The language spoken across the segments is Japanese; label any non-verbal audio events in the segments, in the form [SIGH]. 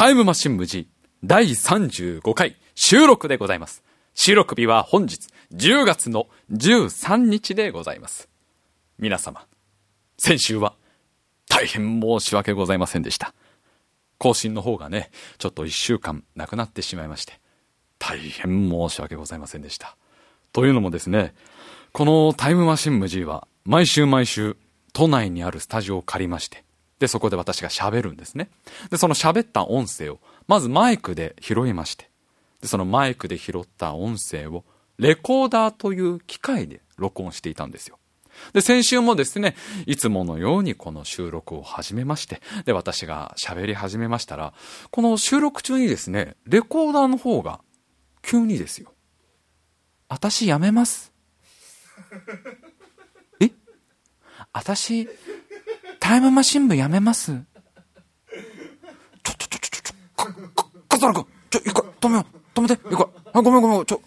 タイムマシン無事第35回収録でございます。収録日は本日10月の13日でございます。皆様、先週は大変申し訳ございませんでした。更新の方がね、ちょっと1週間なくなってしまいまして、大変申し訳ございませんでした。というのもですね、このタイムマシン無事は毎週毎週都内にあるスタジオを借りまして、で、そこで私が喋るんですね。で、その喋った音声を、まずマイクで拾いまして、で、そのマイクで拾った音声を、レコーダーという機械で録音していたんですよ。で、先週もですね、いつものようにこの収録を始めまして、で、私が喋り始めましたら、この収録中にですね、レコーダーの方が、急にですよ。私やめます。え？[LAUGHS] 私、タイムマシン部やめます。ちょ、ちょ、ちょ、ちょ、ちょ、か、か、か、ちょ、一回、止めよう。止めて、一回。あ、ごめんごめん、ちょ、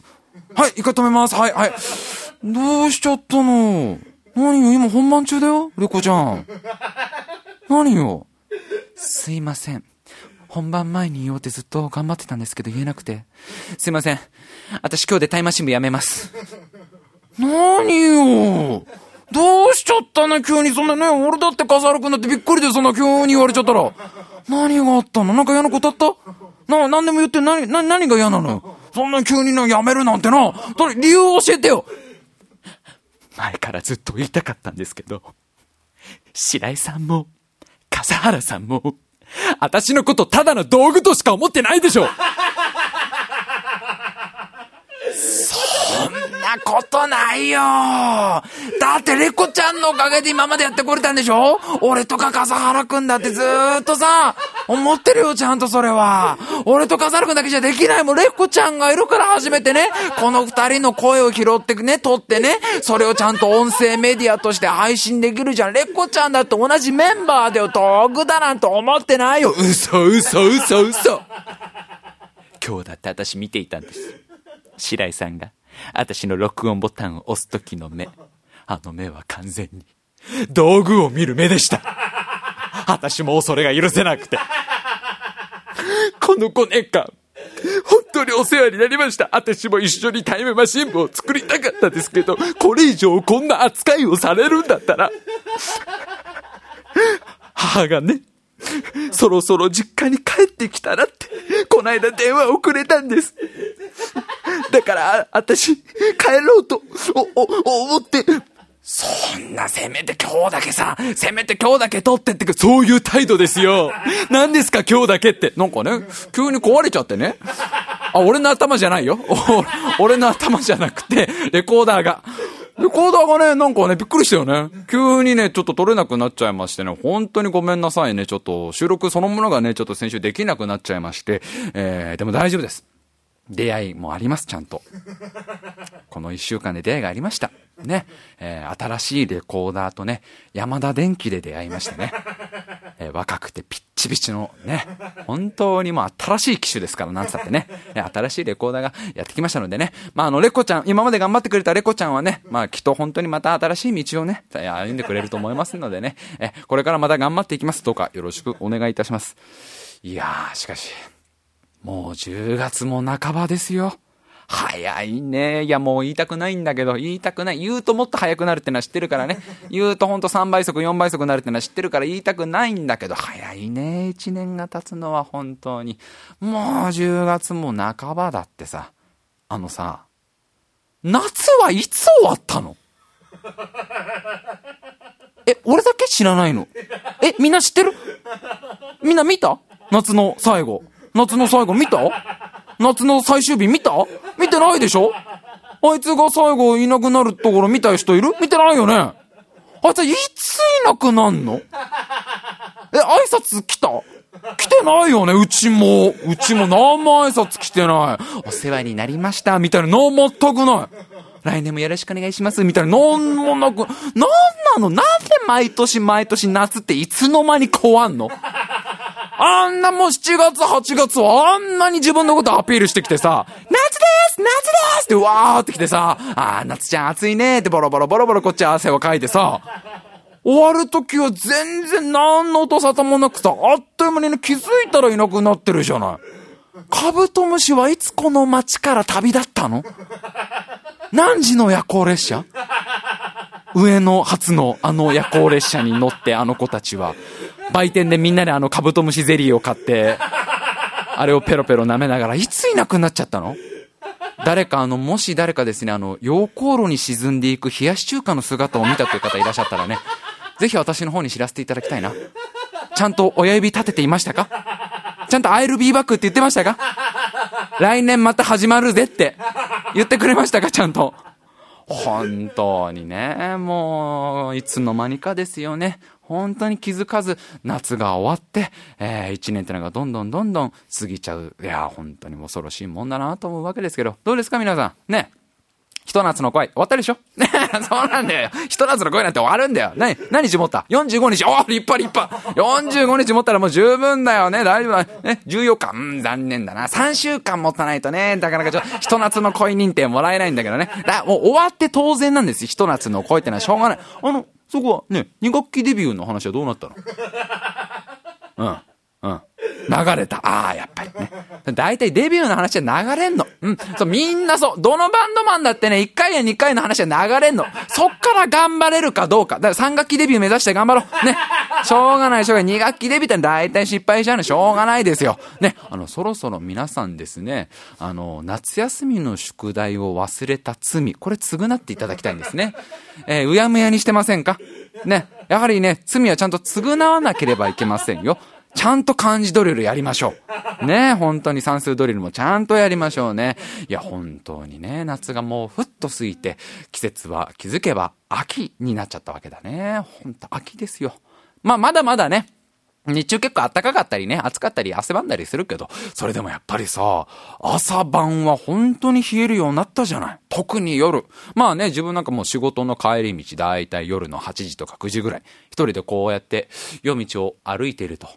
はい、一回止めます。はい、はい。どうしちゃったの何よ、今本番中だよ、レコちゃん。何よ。すいません。本番前に言おうってずっと頑張ってたんですけど言えなくて。すいません。私今日でタイムマシン部やめます。何よ。どうしちゃったの？急にそんなね、俺だって笠原くんだってびっくりでそんな急に言われちゃったら。何があったの？なんか嫌なことあった？な、何でも言って何、何、何が嫌なのよ？そんな急にな、やめるなんてな。と理由を教えてよ。前からずっと言いたかったんですけど、白井さんも、笠原さんも、私のことただの道具としか思ってないでしょそんなことないよだってレコちゃんのおかげで今までやってこれたんでしょ？俺とか笠原くんだってずーっとさ、思ってるよ、ちゃんとそれは。俺と笠原くんだけじゃできないもん。レコちゃんがいるから初めてね、この二人の声を拾ってね、撮ってね、それをちゃんと音声メディアとして配信できるじゃん。レコちゃんだって同じメンバーだよ。道具だなんて思ってないよ。嘘、嘘、嘘、嘘。今日だって私見ていたんです。白井さんが、私の録音ボタンを押す時の目。あの目は完全に、道具を見る目でした。私もうそれが許せなくて。この5年間、本当にお世話になりました。私も一緒にタイムマシン部を作りたかったですけど、これ以上こんな扱いをされるんだったら、母がね、そろそろ実家に帰ってきたらって、こないだ電話をくれたんです。だから、あ私、帰ろうと、お、お、思って、そんな、せめて今日だけさ、せめて今日だけ取ってってか、そういう態度ですよ。何ですか今日だけって。なんかね、急に壊れちゃってね。あ、俺の頭じゃないよ。[LAUGHS] 俺の頭じゃなくて、レコーダーが。でコーダーがね、なんかね、びっくりしたよね。急にね、ちょっと撮れなくなっちゃいましてね、本当にごめんなさいね。ちょっと収録そのものがね、ちょっと先週できなくなっちゃいまして、えー、でも大丈夫です。出会いもあります、ちゃんと。この一週間で出会いがありました。ね。えー新しいレコーダーとね、山田電機で出会いましてね。えー若くてピッチピチのね、本当にもう新しい機種ですから、なんつったってね。新しいレコーダーがやってきましたのでね。まあ、あの、レコちゃん、今まで頑張ってくれたレコちゃんはね、まあ、きっと本当にまた新しい道をね、歩んでくれると思いますのでね。えーこれからまた頑張っていきます。どうかよろしくお願いいたします。いやー、しかし、もう10月も半ばですよ。早いね。いや、もう言いたくないんだけど、言いたくない。言うともっと早くなるってのは知ってるからね。[LAUGHS] 言うとほんと3倍速、4倍速になるってのは知ってるから言いたくないんだけど、早いね。1年が経つのは本当に。もう10月も半ばだってさ。あのさ、夏はいつ終わったの？[LAUGHS] え、俺だけ知らないの？え、みんな知ってる？みんな見た？夏の最後。夏の最後見た？夏の最終日見た？見てないでしょ？あいつが最後いなくなるところ見た人いる？見てないよね？あいついついなくなんの？え、挨拶来た？来てないよね？うちも。うちも。何も挨拶来てない。お世話になりました。みたいな、なん全くない。来年もよろしくお願いします。みたいな、なんもなく、なんなの？なんで毎年毎年夏っていつの間に変わんの？あんなもう7月8月はあんなに自分のことアピールしてきてさ、夏です夏ですってわーってきてさ、あー夏ちゃん暑いねーってボロボロボロボロこっち汗をかいてさ、終わる時は全然何の音沙汰もなくさ、あっという間にね、気づいたらいなくなってるじゃない。カブトムシはいつこの街から旅立ったの？何時の夜行列車？上野初のあの夜行列車に乗ってあの子たちは、売店でみんなであのカブトムシゼリーを買って、あれをペロペロ舐めながら、いついなくなっちゃったの？誰かあの、もし誰かですね、あの、溶鉱炉に沈んでいく冷やし中華の姿を見たという方いらっしゃったらね、ぜひ私の方に知らせていただきたいな。ちゃんと親指立てていましたか？ちゃんと I'll be back って言ってましたか？来年また始まるぜって言ってくれましたか？ちゃんと。本当にね、もう、いつの間にかですよね。本当に気づかず、夏が終わって、えー、一年ってのがどんどんどんどん過ぎちゃう。いや、本当に恐ろしいもんだなと思うわけですけど、どうですか皆さん。ね。ひと夏の恋、終わったでしょ？[LAUGHS] そうなんだよ。ひと夏の恋なんて終わるんだよ。何、何日持った ?45 日。お立派立派。45日持ったらもう十分だよね。大丈夫だ。ね、14日？うん、残念だな。3週間持たないとね、なかなかちょ、ひと夏の恋認定もらえないんだけどね。だ、もう終わって当然なんですよ。ひと夏の恋ってのはしょうがない。あの、そこはね、2学期デビューの話はどうなったの？うん。流れた。ああ、やっぱりね。大体デビューの話は流れんの。うん。そう、みんなそう。どのバンドマンだってね、1回や2回の話は流れんの。そっから頑張れるかどうか。だから3学期デビュー目指して頑張ろう。ね。しょうがない、しょうがない。2学期デビューって大体失敗しちゃうの。しょうがないですよ。ね。あの、そろそろ皆さんですね、あの、夏休みの宿題を忘れた罪。これ償っていただきたいんですね。えー、うやむやにしてませんか？ね。やはりね、罪はちゃんと償わなければいけませんよ。ちゃんと漢字ドリルやりましょう。ね、本当に算数ドリルもちゃんとやりましょうね。いや、本当にね、夏がもうふっと過ぎて、季節は気づけば秋になっちゃったわけだね。本当秋ですよ。まあ、まだまだね、日中結構暖かかったりね、暑かったり汗ばんだりするけど、それでもやっぱりさ、朝晩は本当に冷えるようになったじゃない。特に夜。まあね、自分なんかもう仕事の帰り道、だいたい夜の8時とか9時ぐらい、一人でこうやって夜道を歩いていると、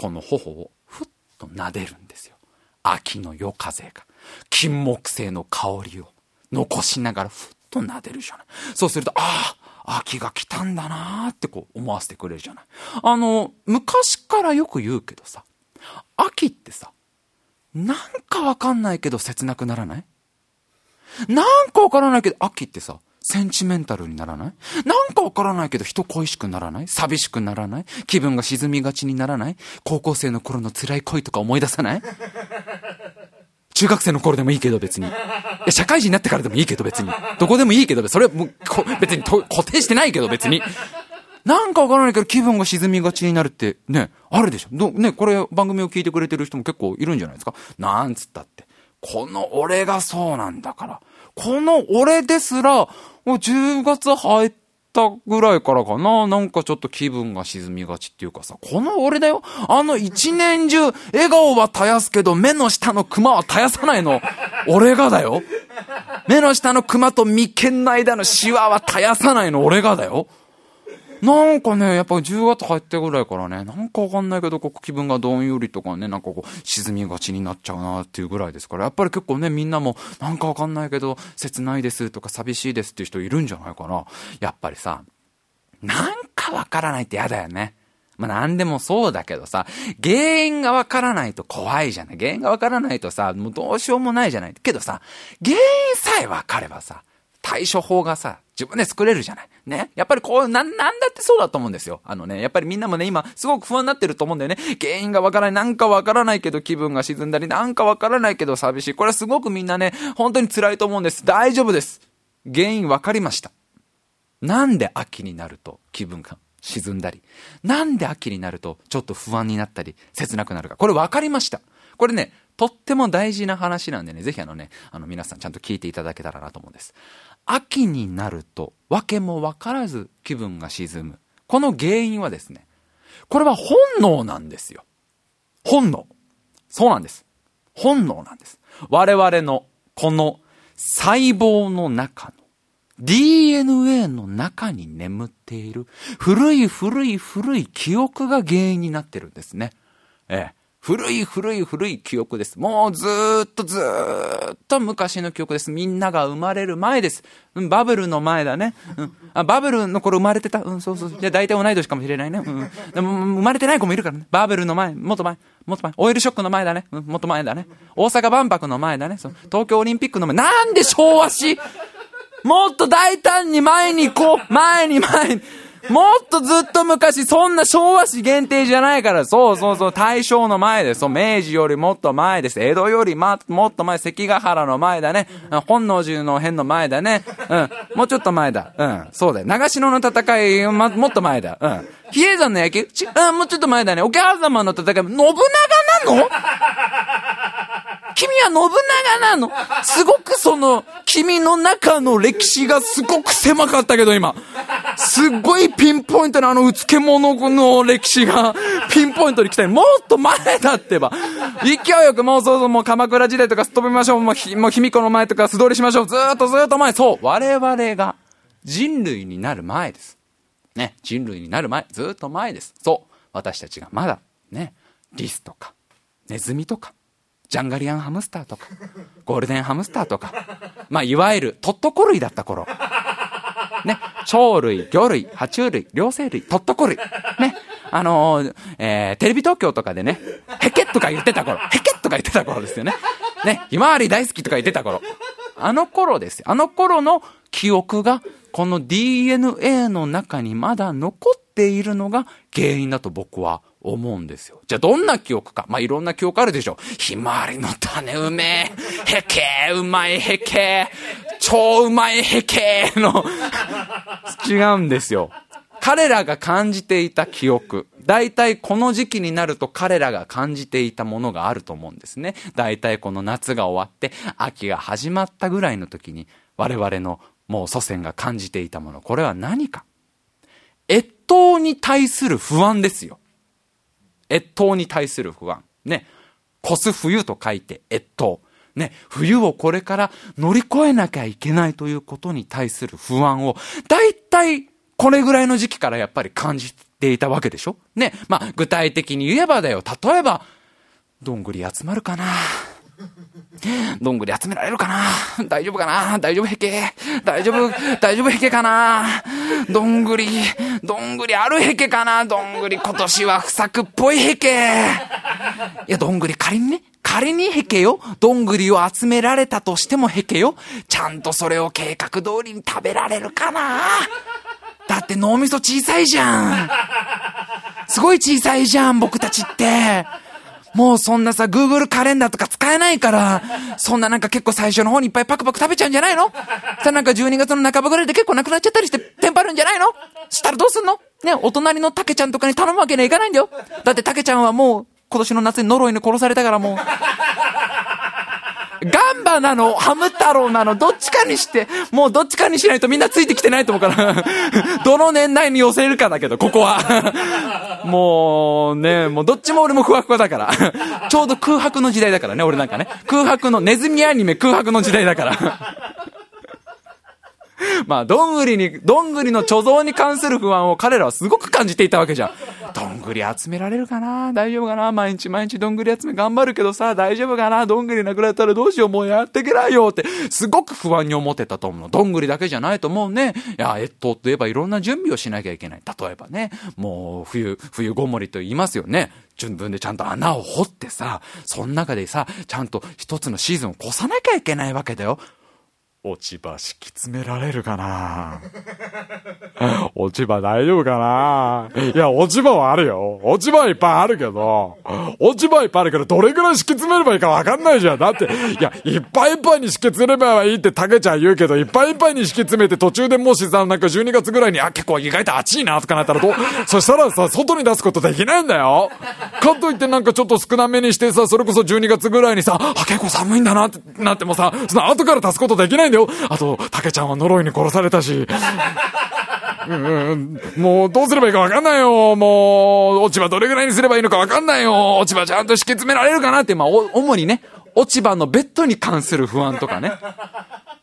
この頬をふっと撫でるんですよ。秋の夜風が、金木犀の香りを残しながらふっと撫でるじゃない。そうすると、ああ、秋が来たんだなーってこう思わせてくれるじゃない。あの、昔からよく言うけどさ、秋ってさ、なんかわかんないけど切なくならない？なんかわからないけど、秋ってさ、センチメンタルにならない？なんかわからないけど人恋しくならない？寂しくならない？気分が沈みがちにならない？高校生の頃の辛い恋とか思い出さない？中学生の頃でもいいけど別に。いや、社会人になってからでもいいけど別に。どこでもいいけど、それはもう、別に固定してないけど別に。なんかわからないけど気分が沈みがちになるってね、あるでしょ？どね、これ番組を聞いてくれてる人も結構いるんじゃないですか？なんつったって。この俺がそうなんだから。この俺ですら、もう10月入ったぐらいからかな。なんかちょっと気分が沈みがちっていうかさ、この俺だよ。あの一年中、笑顔は絶やすけど、目の下のクマは絶やさないの。俺がだよ。目の下のクマと眉間の間のシワは絶やさないの。俺がだよ。なんかね、やっぱ10月入ってぐらいからね、なんかわかんないけど、こう気分がどんよりとかね、なんかこう、沈みがちになっちゃうなっていうぐらいですから、やっぱり結構ね、みんなも、なんかわかんないけど、切ないですとか寂しいですっていう人いるんじゃないかな。やっぱりさ、なんかわからないって嫌だよね。まあ、なんでもそうだけどさ、原因がわからないと怖いじゃない。原因がわからないとさ、もうどうしようもないじゃない。けどさ、原因さえわかればさ、対処法がさ、自分で作れるじゃない。ね。やっぱりこう、な、なんだってそうだと思うんですよ。あのね、やっぱりみんなもね、今、すごく不安になってると思うんだよね。原因がわからない、なんかわからないけど気分が沈んだり、なんかわからないけど寂しい。これはすごくみんなね、本当に辛いと思うんです。大丈夫です。原因わかりました。なんで秋になると気分が沈んだり、なんで秋になるとちょっと不安になったり、切なくなるか。これわかりました。これね、とっても大事な話なんでね、ぜひあのね、あの皆さんちゃんと聞いていただけたらなと思うんです。秋になると、訳も分からず気分が沈む。この原因はですね、これは本能なんですよ。本能。そうなんです。本能なんです。我々のこの細胞の中の DNA の中に眠っている古い古い古い記憶が原因になってるんですね。ええ。古い古い古い記憶です。もうずーっとずーっと昔の記憶です。みんなが生まれる前です。うん、バブルの前だね。うん。あ、バブルの頃生まれてた？うん、そうそう。じゃあ大体同い年かもしれないね。うん。でも、生まれてない子もいるからね。バブルの前、もっと前、もっと前。オイルショックの前だね。うん、もっと前だね。大阪万博の前だね。そう東京オリンピックの前。なんで昭和史？もっと大胆に前に行こう前に前に。もっとずっと昔、そんな昭和史限定じゃないから、そうそうそう、大正の前です。そう、明治よりもっと前です。江戸よりま、もっと前、関ヶ原の前だね。本能寺の変の前だね。うん。もうちょっと前だ。うん。そうだよ。長篠の戦い、ま、もっと前だ。うん。比叡山の野球、うん、もうちょっと前だね。桶狭間の戦い、信長なの？君は信長なのすごくその、君の中の歴史がすごく狭かったけど今。すっごいピンポイントなあのうつけ者の歴史がピンポイントに来たもっと前だってば。勢いよくもうそうそうもう鎌倉時代とかすっ飛びましょう。もうひ、もう卑弥呼の前とか素通りしましょう。ずっとずっと前。そう。我々が人類になる前です。ね。人類になる前。ずっと前です。そう。私たちがまだ、ね。リスとか、ネズミとか、ジャンガリアンハムスターとか、ゴールデンハムスターとか、まあ、いわゆるトットコ類だった頃。ね、鳥類、魚類、爬虫類、両生類、トットコ類。ね、あのー、えー、テレビ東京とかでね、ヘケとか言ってた頃、ヘケとか言ってた頃ですよね。ね、ひまわり大好きとか言ってた頃。あの頃ですよ。あの頃の記憶が、この DNA の中にまだ残っているのが原因だと僕は思うんですよ。じゃあどんな記憶か？まあ、いろんな記憶あるでしょ。ひまわりの種うめえ。へけうまいへけ超うまいへけの違うんですよ。彼らが感じていた記憶。大体この時期になると彼らが感じていたものがあると思うんですね。大体この夏が終わって秋が始まったぐらいの時に我々のもう祖先が感じていたもの。これは何か？越冬に対する不安ですよ。越冬に対する不安。ね。越す冬と書いて越冬。ね、冬をこれから乗り越えなきゃいけないということに対する不安を、だいたいこれぐらいの時期からやっぱり感じていたわけでしょ？ね、まあ具体的に言えばだよ。例えば、どんぐり集まるかな [LAUGHS] どんぐり集められるかな？大丈夫かな？大丈夫へけ？大丈夫？大丈夫へけかな？どんぐり、どんぐりあるへけかな？どんぐり今年は不作っぽいへけ？いや、どんぐり仮にね、仮にへけよ？どんぐりを集められたとしてもへけよ？ちゃんとそれを計画通りに食べられるかな？だって脳みそ小さいじゃん。すごい小さいじゃん、僕たちって。もうそんなさ、Google カレンダーとか使えないから、そんななんか結構最初の方にいっぱいパクパク食べちゃうんじゃないの？さ、なんか12月の半ばぐらいで結構なくなっちゃったりして、テンパるんじゃないの？したらどうすんの？ね、お隣のタケちゃんとかに頼むわけにはいかないんだよ。だってタケちゃんはもう、今年の夏に呪いに殺されたからもう。ガンバなの、ハム太郎なの、どっちかにして、もうどっちかにしないとみんなついてきてないと思うから、[LAUGHS] どの年代に寄せるかだけど、ここは。[LAUGHS] もうね、もうどっちも俺もふわふわだから。[LAUGHS] ちょうど空白の時代だからね、俺なんかね。空白の、ネズミアニメ空白の時代だから。[LAUGHS] まあ、どんぐりに、どんぐりの貯蔵に関する不安を彼らはすごく感じていたわけじゃん。どんぐり集められるかな？大丈夫かな？毎日毎日どんぐり集め頑張るけどさ、大丈夫かな？どんぐりなくなったらどうしよう？もうやっていけないよって、すごく不安に思ってたと思うの。どんぐりだけじゃないと思うね。いや、越冬といえばいろんな準備をしなきゃいけない。例えばね、もう冬、冬ごもりと言いますよね。順分でちゃんと穴を掘ってさ、その中でさ、ちゃんと一つのシーズンを越さなきゃいけないわけだよ。落ち葉敷き詰められるかな？[LAUGHS] 落ち葉大丈夫かな？いや、落ち葉はあるよ。落ち葉はいっぱいあるけど、落ち葉いっぱいあるけど、どれくらい敷き詰めればいいかわかんないじゃん。だって、いや、いっぱいいっぱいに敷き詰めればいいってたけちゃん言うけど、いっぱいいっぱいに敷き詰めて途中でもしさ、なんか12月ぐらいに、あ、結構意外と暑いなとかなったらどう、そしたらさ、外に出すことできないんだよ。かといってなんかちょっと少なめにしてさ、それこそ12月ぐらいにさ、あ、結構寒いんだなってなってもさ、その後から出すことできないんだよ。あと、竹ちゃんは呪いに殺されたし。[LAUGHS] うん、もうどうすればいいかわかんないよ。もう、落ち葉どれぐらいにすればいいのかわかんないよ。落ち葉ちゃんと敷き詰められるかなって、まあ、主にね、落ち葉のベッドに関する不安とかね。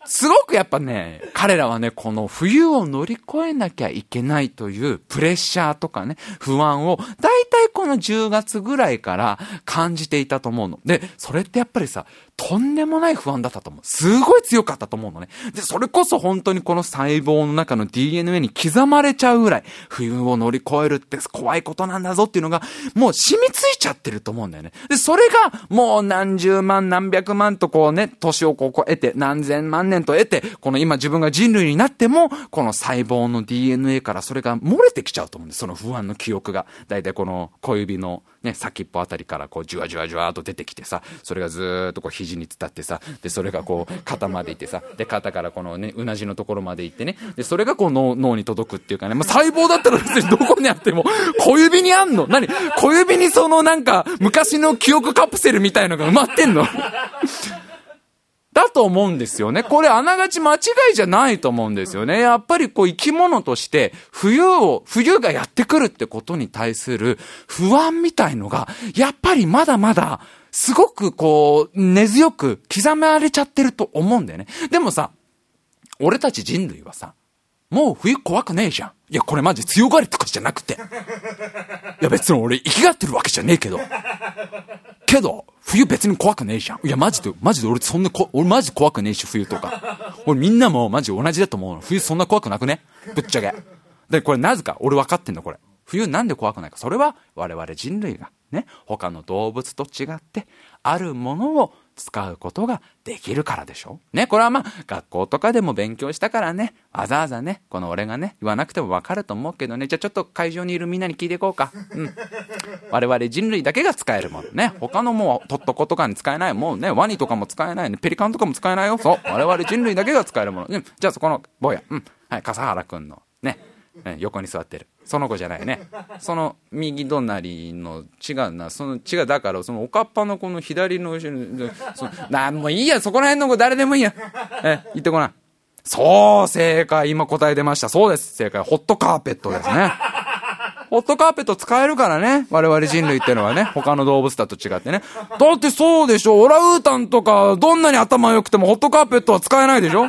すごくやっぱね、彼らはね、この冬を乗り越えなきゃいけないというプレッシャーとかね、不安を、だいたいこの10月ぐらいから感じていたと思うの。で、それってやっぱりさ、とんでもない不安だったと思う。すごい強かったと思うのね。で、それこそ本当にこの細胞の中の DNA に刻まれちゃうぐらい、冬を乗り越えるって怖いことなんだぞっていうのが、もう染みついちゃってると思うんだよね。で、それがもう何十万何百万とこうね、年をこう得て、何千万年と得て、この今自分が人類になっても、この細胞の DNA からそれが漏れてきちゃうと思うんです。その不安の記憶が。だいたいこの小指のね、先っぽあたりからこう、じわじわじわと出てきてさ、それがずーっとこう、肘に伝ってさ、で、それがこう、肩まで行ってさ、で、肩からこのね、うなじのところまで行ってね、で、それがこう脳、脳に届くっていうかね、まあ、細胞だったら別にどこにあっても、小指にあんの何？小指にそのなんか、昔の記憶カプセルみたいのが埋まってんのだと思うんですよね。これあながち間違いじゃないと思うんですよね。やっぱりこう生き物として冬を、冬がやってくるってことに対する不安みたいのが、やっぱりまだまだすごくこう根強く刻まれちゃってると思うんだよね。でもさ、俺たち人類はさ、もう冬怖くねえじゃん。いや、これマジ強がりとかじゃなくて。いや、別に俺生きがってるわけじゃねえけど。けど、冬別に怖くねえじゃん。いや、マジで、マジで俺そんなこ、俺マジ怖くねえし、冬とか。俺みんなもマジ同じだと思うの。冬そんな怖くなくね？ぶっちゃけ。で、これなぜか、俺分かってんの、これ。冬なんで怖くないか。それは我々人類がね、他の動物と違って、あるものを使うことができるからでしょ？ね、これはまあ、学校とかでも勉強したからね、わざわざね、この俺がね、言わなくてもわかると思うけどね、じゃあちょっと会場にいるみんなに聞いていこうか。うん。[LAUGHS] 我々人類だけが使えるものね。他のもう、とっとことかに使えない。もうね、ワニとかも使えないね。ペリカンとかも使えないよ。そう。我々人類だけが使えるもの。うん。じゃあそこの、坊や。うん。はい、笠原くんの、ね。横に座ってる。その子じゃないね。[LAUGHS] その右隣の違うな。その違う。だから、そのおかっぱのこの左の後ろに、なんもういいや。そこら辺の子誰でもいいや。え、言ってこない。そう、正解。今答え出ました。そうです。正解。ホットカーペットですね。ホットカーペット使えるからね。我々人類ってのはね。他の動物だと違ってね。だってそうでしょ。オラウータンとか、どんなに頭良くてもホットカーペットは使えないでしょ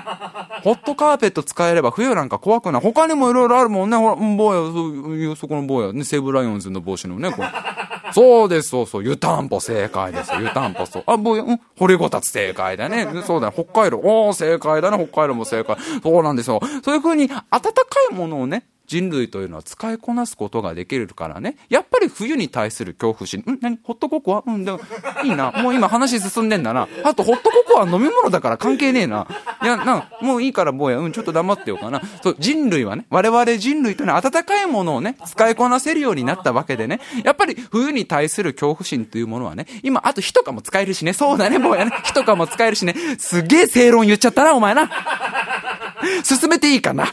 ホットカーペット使えれば冬なんか怖くない。他にも色々あるもんね。ほら、坊や、そ、そこの坊や、ね、西武ライオンズの帽子のね、これ。そうです、そうそう。湯たんぽ正解です湯たんぽそう。あ、坊や、うん、掘りごたつ正解だね。そうだね。北海道。おー、正解だね。北海道も正解。そうなんですよ。そういう風に、温かいものをね、人類というのは使いこなすことができるからね。やっぱり冬に対する恐怖心。ん？何？ホットココア？うん、でも、いいな。もう今話進んでんだな。あと、ホットココア飲み物だから関係ねえな。いや、な、もういいから坊や、うん、ちょっと黙ってようかな。そう、人類はね、我々人類というのは温かいものをね、使いこなせるようになったわけでね。やっぱり冬に対する恐怖心というものはね、今、あと火とかも使えるしね。そうだね、坊やね。火とかも使えるしね。すげえ正論言っちゃったな、お前な。進めていいかな。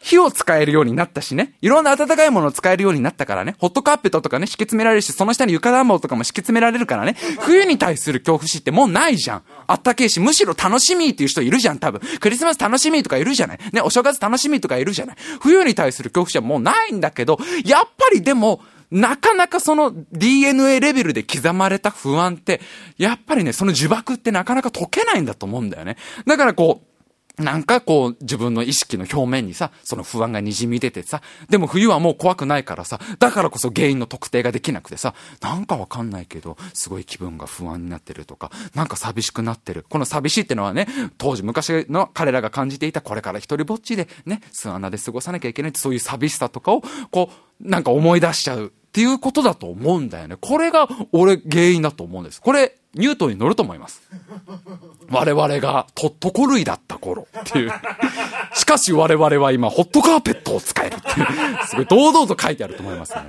火を使えるようになったしね。いろんな温かいものを使えるようになったからね。ホットカーペットとかね、敷き詰められるし、その下に床暖房とかも敷き詰められるからね。冬に対する恐怖心ってもうないじゃん。あったけえし、むしろ楽しみっていう人いるじゃん、多分。クリスマス楽しみとかいるじゃない。ね、お正月楽しみとかいるじゃない。冬に対する恐怖心はもうないんだけど、やっぱりでも、なかなかその DNA レベルで刻まれた不安って、やっぱりね、その呪縛ってなかなか解けないんだと思うんだよね。だからこう、なんかこう自分の意識の表面にさ、その不安が滲み出てさ、でも冬はもう怖くないからさ、だからこそ原因の特定ができなくてさ、なんかわかんないけど、すごい気分が不安になってるとか、なんか寂しくなってる。この寂しいってのはね、当時昔の彼らが感じていたこれから一人ぼっちでね、巣穴で過ごさなきゃいけないってそういう寂しさとかを、こう、なんか思い出しちゃうっていうことだと思うんだよね。これが俺原因だと思うんです。これ、ニュートンに乗ると思います。我々がトットコ類だった頃っていう。しかし我々は今ホットカーペットを使えるっていう。すごい堂々と書いてあると思いますね。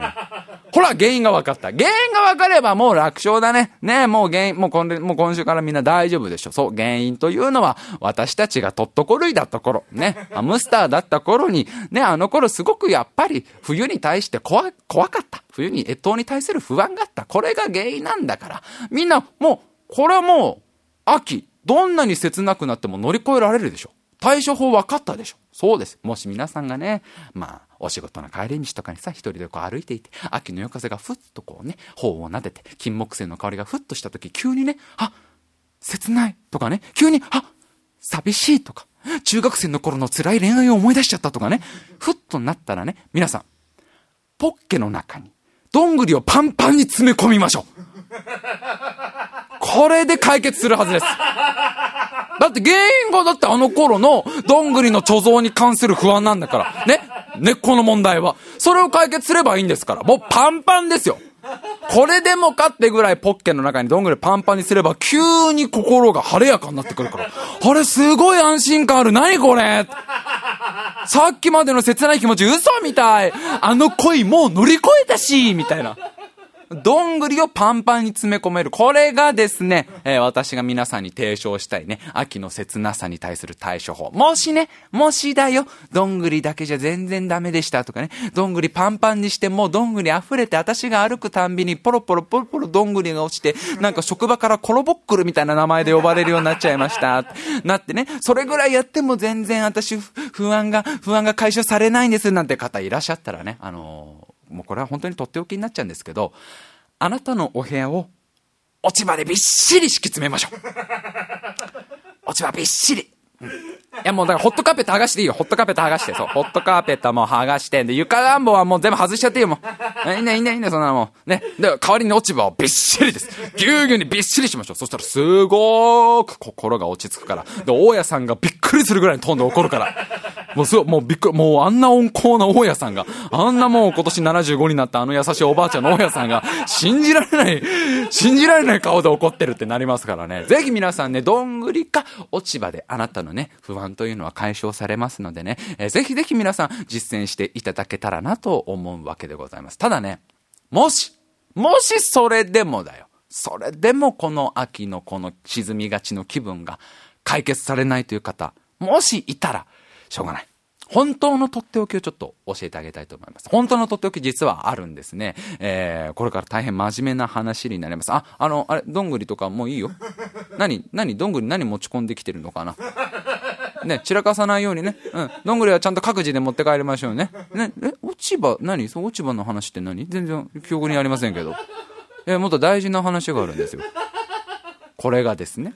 ほら、原因が分かった。原因が分かればもう楽勝だね。ねもう原因、もう今もう今週からみんな大丈夫でしょ。そう、原因というのは私たちがトットコ類だった頃、ね、ハムスターだった頃に、ね、あの頃すごくやっぱり冬に対して怖、怖かった。冬に越冬に対する不安があった。これが原因なんだから。みんな、もう、これはもう、秋、どんなに切なくなっても乗り越えられるでしょ。対処法分かったでしょ。そうです。もし皆さんがね、まあ、お仕事の帰り道とかにさ、一人でこう歩いていて、秋の夜風がふっとこうね、頬を撫でて、金木犀の香りがふっとした時、急にね、あ、切ないとかね、急に、あ、寂しいとか、中学生の頃の辛い恋愛を思い出しちゃったとかね、ふっとなったらね、皆さん、ポッケの中に、どんぐりをパンパンに詰め込みましょう。これで解決するはずです。だって原因がだってあの頃のどんぐりの貯蔵に関する不安なんだから。ね？根っこの問題は。それを解決すればいいんですから。もうパンパンですよ。これでもかってぐらいポッケの中にどんぐりパンパンにすれば急に心が晴れやかになってくるから。あれすごい安心感ある。何これ？さっきまでの切ない気持ち嘘みたい。あの恋もう乗り越えたし、みたいな。どんぐりをパンパンに詰め込める。これがですね、えー、私が皆さんに提唱したいね、秋の切なさに対する対処法。もしね、もしだよ、どんぐりだけじゃ全然ダメでしたとかね、どんぐりパンパンにしてもどんぐり溢れて私が歩くたんびにポロポロポロポロどんぐりが落ちて、なんか職場からコロボックルみたいな名前で呼ばれるようになっちゃいました。なってね、それぐらいやっても全然私不安が、不安が解消されないんですなんて方いらっしゃったらね、あのーもうこれは本当にとっておきになっちゃうんですけど、あなたのお部屋を落ち葉でびっしり敷き詰めましょう。落ち葉びっしり。いやもうだからホットカーペット剥がしていいよ。ホットカーペット剥がして。そう。ホットカーペットはもう剥がして。で、床暖房はもう全部外しちゃっていいよ、もう。いいね、いいね、いいね、そんなのもう。ね。で、代わりに落ち葉をびっしりです。ぎゅうぎゅうにびっしりしましょう。そしたらすごーく心が落ち着くから。で、大家さんがびっくりするぐらいに飛んで怒るから。もうすごい、もうびっくり、もうあんな温厚な大家さんが、あんなもう今年75になったあの優しいおばあちゃんの大家さんが、信じられない、信じられない顔で怒ってるってなりますからね。ぜひ皆さんね、どんぐりか落ち葉であなたのね、不安というのは解消されますのでね、えー、ぜひぜひ皆さん実践していただけたらなと思うわけでございます。ただね、もし、もしそれでもだよ。それでもこの秋のこの沈みがちの気分が解決されないという方、もしいたら、しょうがない。本当のとっておきをちょっと教えてあげたいと思います。本当のとっておき実はあるんですね。えー、これから大変真面目な話になります。あ、あの、あれ、どんぐりとかもういいよ。何、何、どんぐり何持ち込んできてるのかな？ね、散らかさないようにね。うん。どんぐりはちゃんと各自で持って帰りましょうね。ね、え、落ち葉、何？そう、落ち葉の話って何？全然記憶にありませんけど。え、もっと大事な話があるんですよ。これがですね、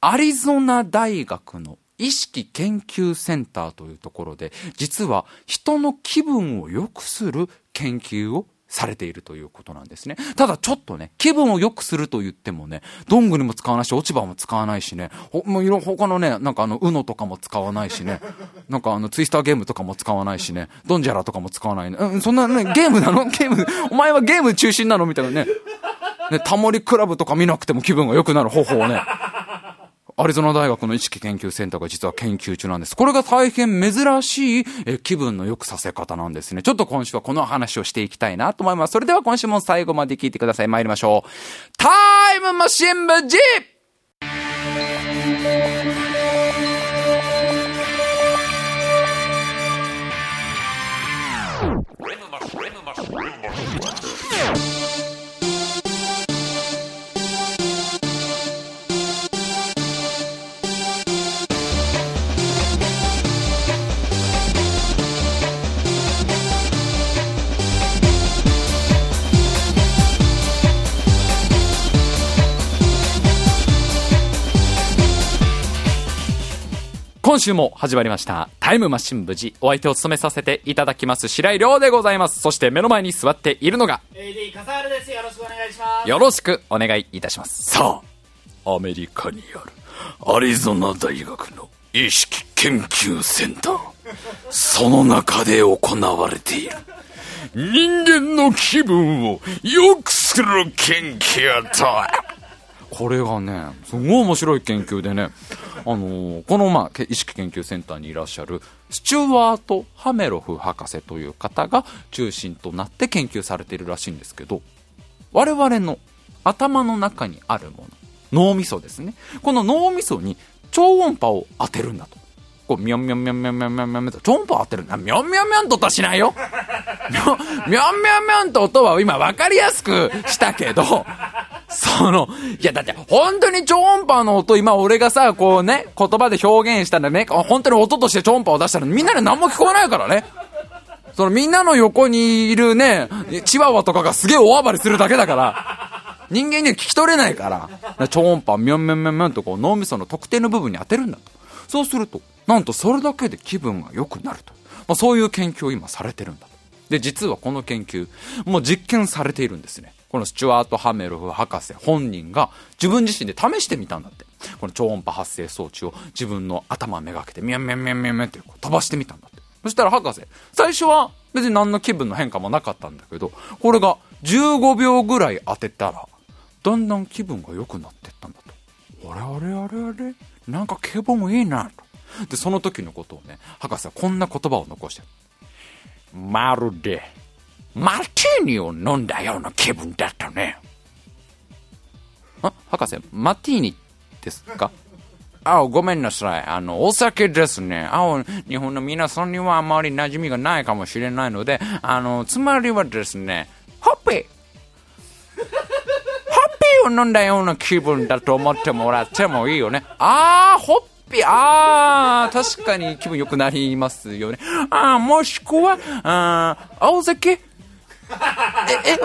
アリゾナ大学の意識研究センターというところで、実は人の気分を良くする研究をされているということなんですね。ただちょっとね、気分を良くすると言ってもね、どんぐりも使わないし、落ち葉も使わないしね、ほ、もういろ、他のね、なんかあの、うのとかも使わないしね、[LAUGHS] なんかあの、ツイスターゲームとかも使わないしね、ドンジャラとかも使わないね。うん、そんなね、ゲームなの？[LAUGHS] ゲーム、お前はゲーム中心なの？みたいなね。ね、タモリクラブとか見なくても気分が良くなる方法をね、アリゾナ大学の意識研究センターが実は研究中なんです。これが大変珍しいえ気分の良くさせ方なんですね。ちょっと今週はこの話をしていきたいなと思います。それでは今週も最後まで聞いてください。参りましょう。タイムマシン部 G! 今週も始まりました。タイムマシン無事お相手を務めさせていただきます白井亮でございます。そして目の前に座っているのが AD 笠原です。よろしくお願いします。よろしくお願いいたします。さあアメリカにあるアリゾナ大学の意識研究センター。その中で行われている人間の気分を良くする研究とはこれがね、すごい面白い研究でね、あのー、この、まあ、意識研究センターにいらっしゃる、スチュワート・ハメロフ博士という方が中心となって研究されているらしいんですけど、我々の頭の中にあるもの、脳みそですね。この脳みそに超音波を当てるんだと。こう、みょんみょんみょんみょんみょんみょんみょんと、超音波を当てるんだ。みょんみょんみょんと音はしないよ。みょんみょんみょんと音は今分かりやすくしたけど、その、いやだって本当に超音波の音今俺がさ、こうね、言葉で表現したらね、本当に音として超音波を出したらみんなで何も聞こえないからね。そのみんなの横にいるね、チワワとかがすげえ大暴れするだけだから、人間には聞き取れないから、超音波、ミョンミョンミョンミョンとこう脳みその特定の部分に当てるんだと。そうすると、なんとそれだけで気分が良くなると。まあ、そういう研究を今されてるんだと。で、実はこの研究、もう実験されているんですね。このスチュワート・ハメロフ博士本人が自分自身で試してみたんだって。この超音波発生装置を自分の頭めがけて、ミャンミャンミャンミャンミャンって飛ばしてみたんだって。そしたら博士、最初は別に何の気分の変化もなかったんだけど、これが15秒ぐらい当てたら、だんだん気分が良くなってったんだと。あれあれあれあれなんか気分いいなと。で、その時のことをね、博士はこんな言葉を残してる。まるで、マルティーニを飲んだような気分だったね。あ、博士、マティーニですか？あ、ごめんなさい。あの、お酒ですね。あ、日本の皆さんにはあまり馴染みがないかもしれないので、あの、つまりはですね、ホッピーホッピーを飲んだような気分だと思ってもらってもいいよね。あー、ホッピー、あー、確かに気分良くなりますよね。あー、もしくは、あー、青酒え、え、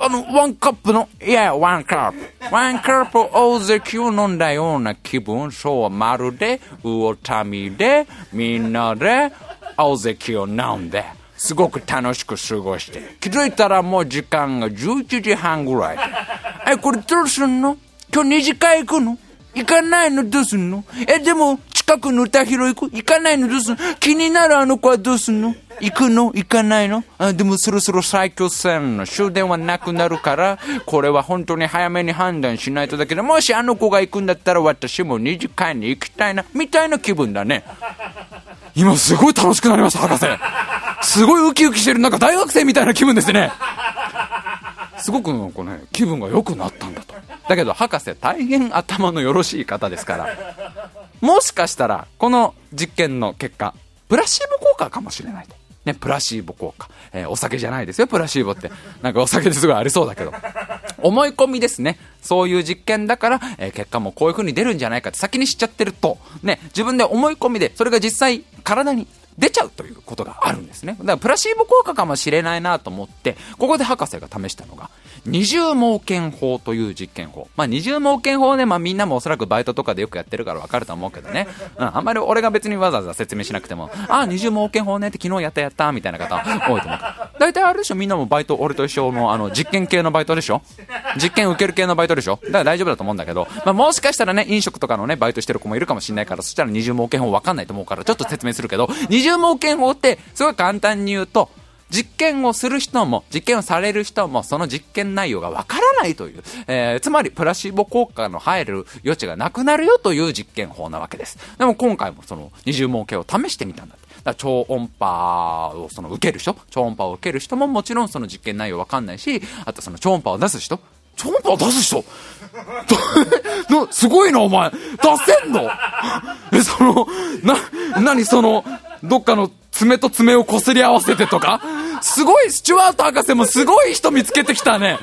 あの、ワンカップの、いや、ワンカップ。ワンカップ大関を飲んだような気分。そう、まるで、魚民で、みんなで、青関を飲んで、すごく楽しく過ごして。気づいたらもう時間が11時半ぐらい。え、これどうすんの？今日2時間行くの？行かないのどうすんの？え、でも、近くの歌広行く行かないのどうすんの？気になるあの子はどうすんの？行くの？行かないの？あでもそろそろ最強戦の。終電はなくなるから、これは本当に早めに判断しないとだけど、もしあの子が行くんだったら私も二次会に行きたいな、みたいな気分だね。今すごい楽しくなりました、博士。すごいウキウキしてる、なんか大学生みたいな気分ですね。すごくなんかね、気分が良くなったんだと。だけど博士大変頭のよろしい方ですから、もしかしたらこの実験の結果、プラシーボ効果かもしれないと。ね、プラシーボ効果。えーお酒じゃないですよ、プラシーボって。なんかお酒ですごいありそうだけど。思い込みですね。そういう実験だから、えー結果もこういう風に出るんじゃないかって先に知っちゃってると、ね、自分で思い込みで、それが実際体に出ちゃうということがあるんですね。だからプラシーボ効果かもしれないなと思って、ここで博士が試したのが、二重盲検法という実験法。まあ二重盲検法ね、まあみんなもおそらくバイトとかでよくやってるからわかると思うけどね。うん、あんまり俺が別にわざわざ説明しなくても、あ、二重盲検法ねって昨日やったやったみたいな方多いと思う。大体あれでしょみんなもバイト、俺と一緒のあの実験系のバイトでしょ？実験受ける系のバイトでしょ？だから大丈夫だと思うんだけど、まあもしかしたらね、飲食とかのね、バイトしてる子もいるかもしれないから、そしたら二重盲検法わかんないと思うから、ちょっと説明するけど、二重重盲検法って、すごい簡単に言うと、実験をする人も、実験をされる人も、その実験内容がわからないという、えーつまりプラシーボ効果の入る余地がなくなるよという実験法なわけです。でも今回もその二重盲検を試してみたんだって。だ超音波をその受ける人、超音波を受ける人ももちろんその実験内容わかんないし、あとその超音波を出す人、超音波を出す人？[LAUGHS] すごいな、お前出せんの？[LAUGHS] え、その、な、何その、どっかの爪と爪を擦り合わせてとか？すごい、スチュワート博士もすごい人見つけてきたね。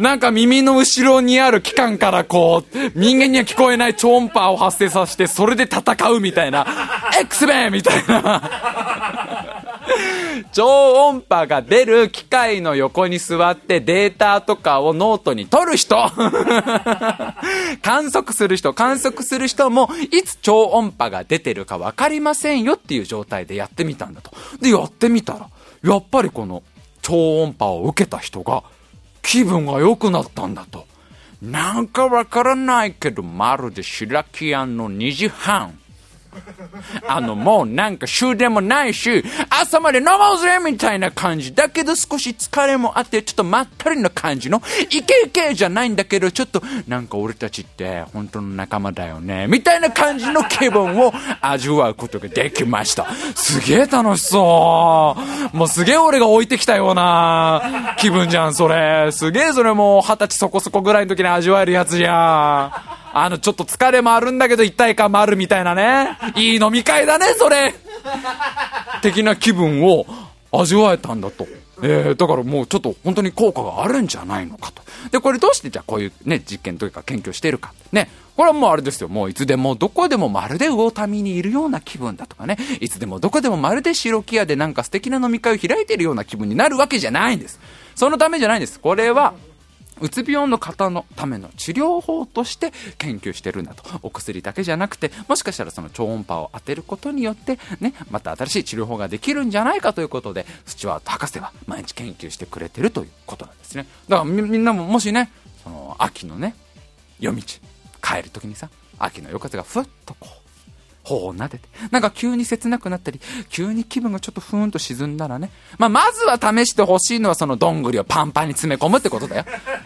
なんか耳の後ろにある器官からこう、人間には聞こえない超音波を発生させて、それで戦うみたいな、X メンみたいな。[LAUGHS] 超音波が出る機械の横に座ってデータとかをノートに取る人 [LAUGHS] 観測する人、観測する人もいつ超音波が出てるか分かりませんよっていう状態でやってみたんだと。で、やってみたら、やっぱりこの超音波を受けた人が気分が良くなったんだと。なんかわからないけど、まるで白木屋の2時半。あの、もうなんか終電もないし、朝まで飲もうぜみたいな感じ。だけど少し疲れもあって、ちょっとまったりな感じの、いけいけじゃないんだけど、ちょっと、なんか俺たちって本当の仲間だよね。みたいな感じの気分を味わうことができました。すげえ楽しそう。もうすげえ俺が置いてきたような気分じゃん、それ。すげえそれもう二十歳そこそこぐらいの時に味わえるやつじゃん。あの、ちょっと疲れもあるんだけど一体感もあるみたいなね。いい飲み会だね、それ。的な気分を味わえたんだと。えー、だからもうちょっと本当に効果があるんじゃないのかと。で、これどうしてじゃあこういうね、実験というか研究してるか。ね。これはもうあれですよ。もういつでもどこでもまるで魚民にいるような気分だとかね。いつでもどこでもまるで白木屋でなんか素敵な飲み会を開いてるような気分になるわけじゃないんです。そのためじゃないんです。これは、うつ病の方のための治療法として研究してるんだと。お薬だけじゃなくて、もしかしたらその超音波を当てることによって、ね、また新しい治療法ができるんじゃないかということで、スチュワート博士は毎日研究してくれてるということなんですね。だからみんなももしね、その秋のね、夜道、帰るときにさ、秋の夜風がふっとこう、頬を撫でて、なんか急に切なくなったり、急に気分がちょっとふーんと沈んだらね、まあ、まずは試してほしいのはそのどんぐりをパンパンに詰め込むってことだよ。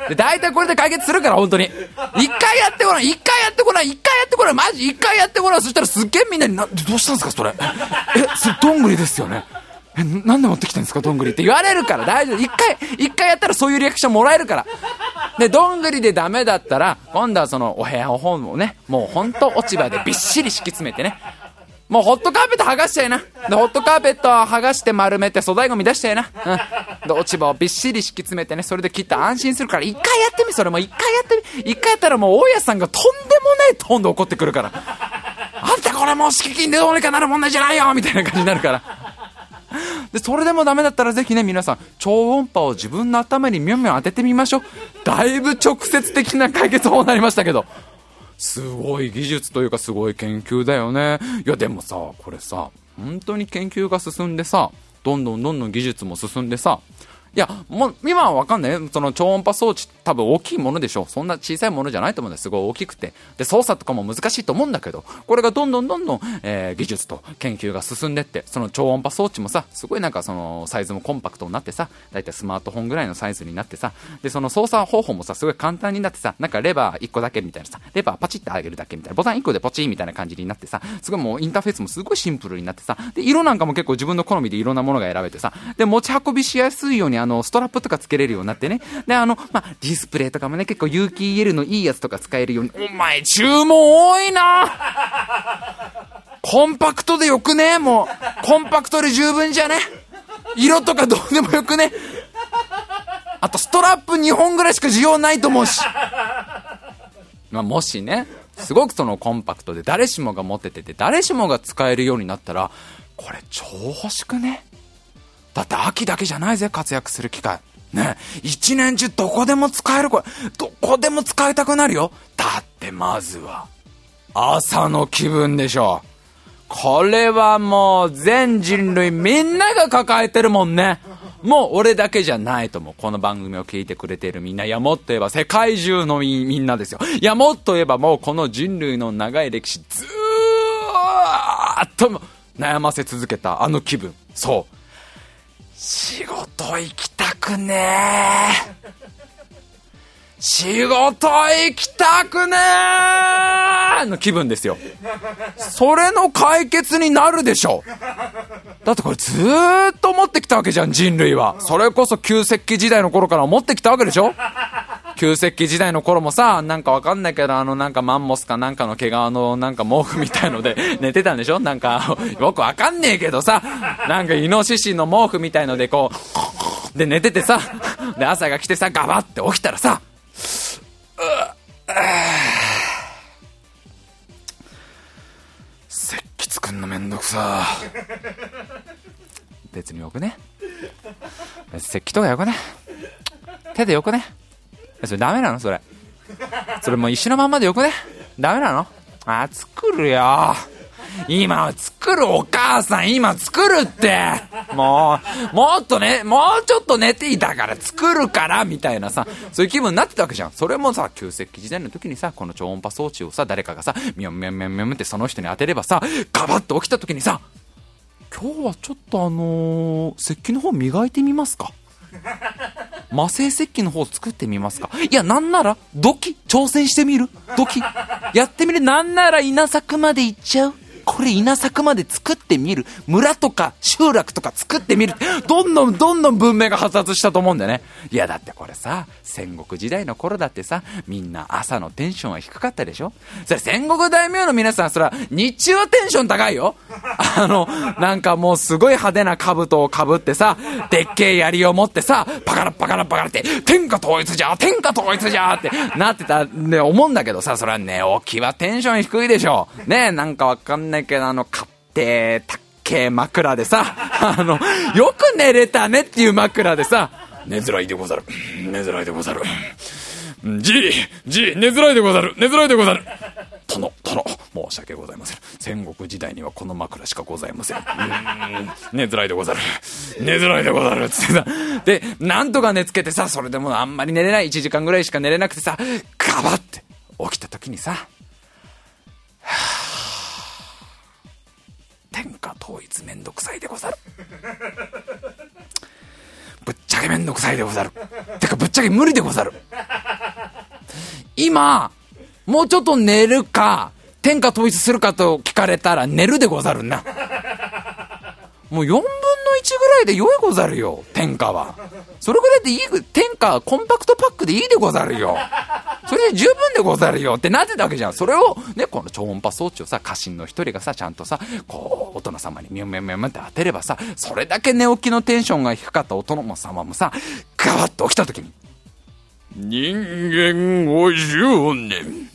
で、大体これで解決するから、本当に。一回やってごらん、一回やってごらん、一回やってごらん、マジ一回やってごらん。そしたらすっげえみんなにな、どうしたんですか、それ。え、それどんぐりですよね。え、なんで持ってきたんですか、どんぐりって言われるから大丈夫。一回、一回やったらそういうリアクションもらえるから。で、どんぐりでダメだったら、今度はそのお部屋の方もね、もうほんと落ち葉でびっしり敷き詰めてね。もうホットカーペット剥がしちゃいな。で、ホットカーペット剥がして丸めて粗大ゴミ出しちゃいな。うん。で、落ち葉をびっしり敷き詰めてね、それで切った安心するから、一回やってみ、それも一回やってみ。一回やったらもう大家さんがとんでもないトーンで怒ってくるから。あんたこれもう敷金でどうにかなる問題じゃないよみたいな感じになるから。[LAUGHS] で、それでもダメだったらぜひね、皆さん、超音波を自分の頭にみょんみょん当ててみましょう。だいぶ直接的な解決法になりましたけど。すごい技術というかすごい研究だよね。いやでもさ、これさ、本当に研究が進んでさ、どんどんどんどん技術も進んでさ、いや、もう、今はわかんない。その超音波装置、多分大きいものでしょう。そんな小さいものじゃないと思うんです。すごい大きくて。で、操作とかも難しいと思うんだけど、これがどんどんどんどん、えー、技術と研究が進んでって、その超音波装置もさ、すごいなんかその、サイズもコンパクトになってさ、だいたいスマートフォンぐらいのサイズになってさ、で、その操作方法もさ、すごい簡単になってさ、なんかレバー1個だけみたいなさ、レバーパチッと上げるだけみたいな、ボタン1個でポチーみたいな感じになってさ、すごいもうインターフェースもすごいシンプルになってさ、で、色なんかも結構自分の好みでいろんなものが選べてさ、で、持ち運びしやすいようにあの、ストラップとかつけれるようになってね。で、あの、まあ、ディスプレイとかもね、結構有機 EL のいいやつとか使えるように。お前、注文多いなコンパクトでよくね？もう、コンパクトで十分じゃね？色とかどうでもよくね？あと、ストラップ2本ぐらいしか需要ないと思うし。まあ、もしね、すごくそのコンパクトで誰しもが持っててて、誰しもが使えるようになったら、これ超欲しくね？だって秋だけじゃないぜ、活躍する機会。ね、一年中どこでも使えるこれ。どこでも使いたくなるよ。だってまずは、朝の気分でしょ。これはもう全人類みんなが抱えてるもんね。もう俺だけじゃないと思う。この番組を聞いてくれているみんな。いや、もっと言えば世界中のみんなですよ。いや、もっと言えばもうこの人類の長い歴史ずーっと悩ませ続けたあの気分。そう。仕事行きたくねえ。仕事行きたくねえの気分ですよ。それの解決になるでしょ。だってこれずーっと思ってきたわけじゃん、人類は。それこそ旧石器時代の頃から思ってきたわけでしょ旧石器時代の頃もさ、なんかわかんないけど、あのなんかマンモスかなんかの毛皮のなんか毛布みたいので寝てたんでしょなんか、よくわかんねえけどさ、なんかイノシシの毛布みたいのでこう、で寝ててさ、で朝が来てさ、ガバって起きたらさ、さ。別によくね。石器とかよくね。手でよくね。それダメなの？それ。それもう石のまんまでよくね。ダメなの？あ、作るよ。今作るお母さん今作るって。もう、もっとね、もうちょっと寝ていたから作るからみたいなさ、そういう気分になってたわけじゃん。それもさ、旧石器時代の時にさ、この超音波装置をさ、誰かがさ、みょんみょんみょんみょんってその人に当てればさ、ガバッと起きた時にさ、今日はちょっとあのー、石器の方磨いてみますか？魔性石器の方作ってみますか？いや、なんなら、ドキ挑戦してみる？ドキやってみる？なんなら稲作まで行っちゃう？これ稲作まで作ってみる村とか集落とか作ってみるどんどんどんどん文明が発達したと思うんだよね。いやだってこれさ、戦国時代の頃だってさ、みんな朝のテンションは低かったでしょそれ戦国大名の皆さん、それは日中はテンション高いよ。あの、なんかもうすごい派手な兜をかぶってさ、でっけえ槍を持ってさ、パカラパカラパカラって、天下統一じゃ天下統一じゃってなってたね、思うんだけどさ、それは寝起きはテンション低いでしょ。ねなんかわかんないけど、あの、買って、たっけ枕でさ、[LAUGHS] あの、よく寝れたねっていう枕でさ、寝づらいでござる。寝づらいでござる。じい、じい、寝づらいでござる、寝づらいでござる。殿、殿、申し訳ございません。戦国時代にはこの枕しかございません。ん、寝づらいでござる。寝づらいでござる。つってさ。で、なんとか寝つけてさ、それでもあんまり寝れない。1時間ぐらいしか寝れなくてさ、ガバって起きた時にさ、はぁ統一めんどくさいでござる。ぶっちゃけめんどくさいでござる。てかぶっちゃけ無理でござる。今、もうちょっと寝るか、天下統一するかと聞かれたら寝るでござるな。もう4分の1ぐらいで良いござるよ、天下は。それぐらいでいい、天下コンパクトパックでいいでござるよ。それで十分でござるよってなってたわけじゃん。それを、ね、この超音波装置をさ、家臣の一人がさ、ちゃんとさ、こう、殿様にミュンミュンミュンって当てればさ、それだけ寝起きのテンションが低かったお殿様もさ、ガバッと起きた時に、人間を10年、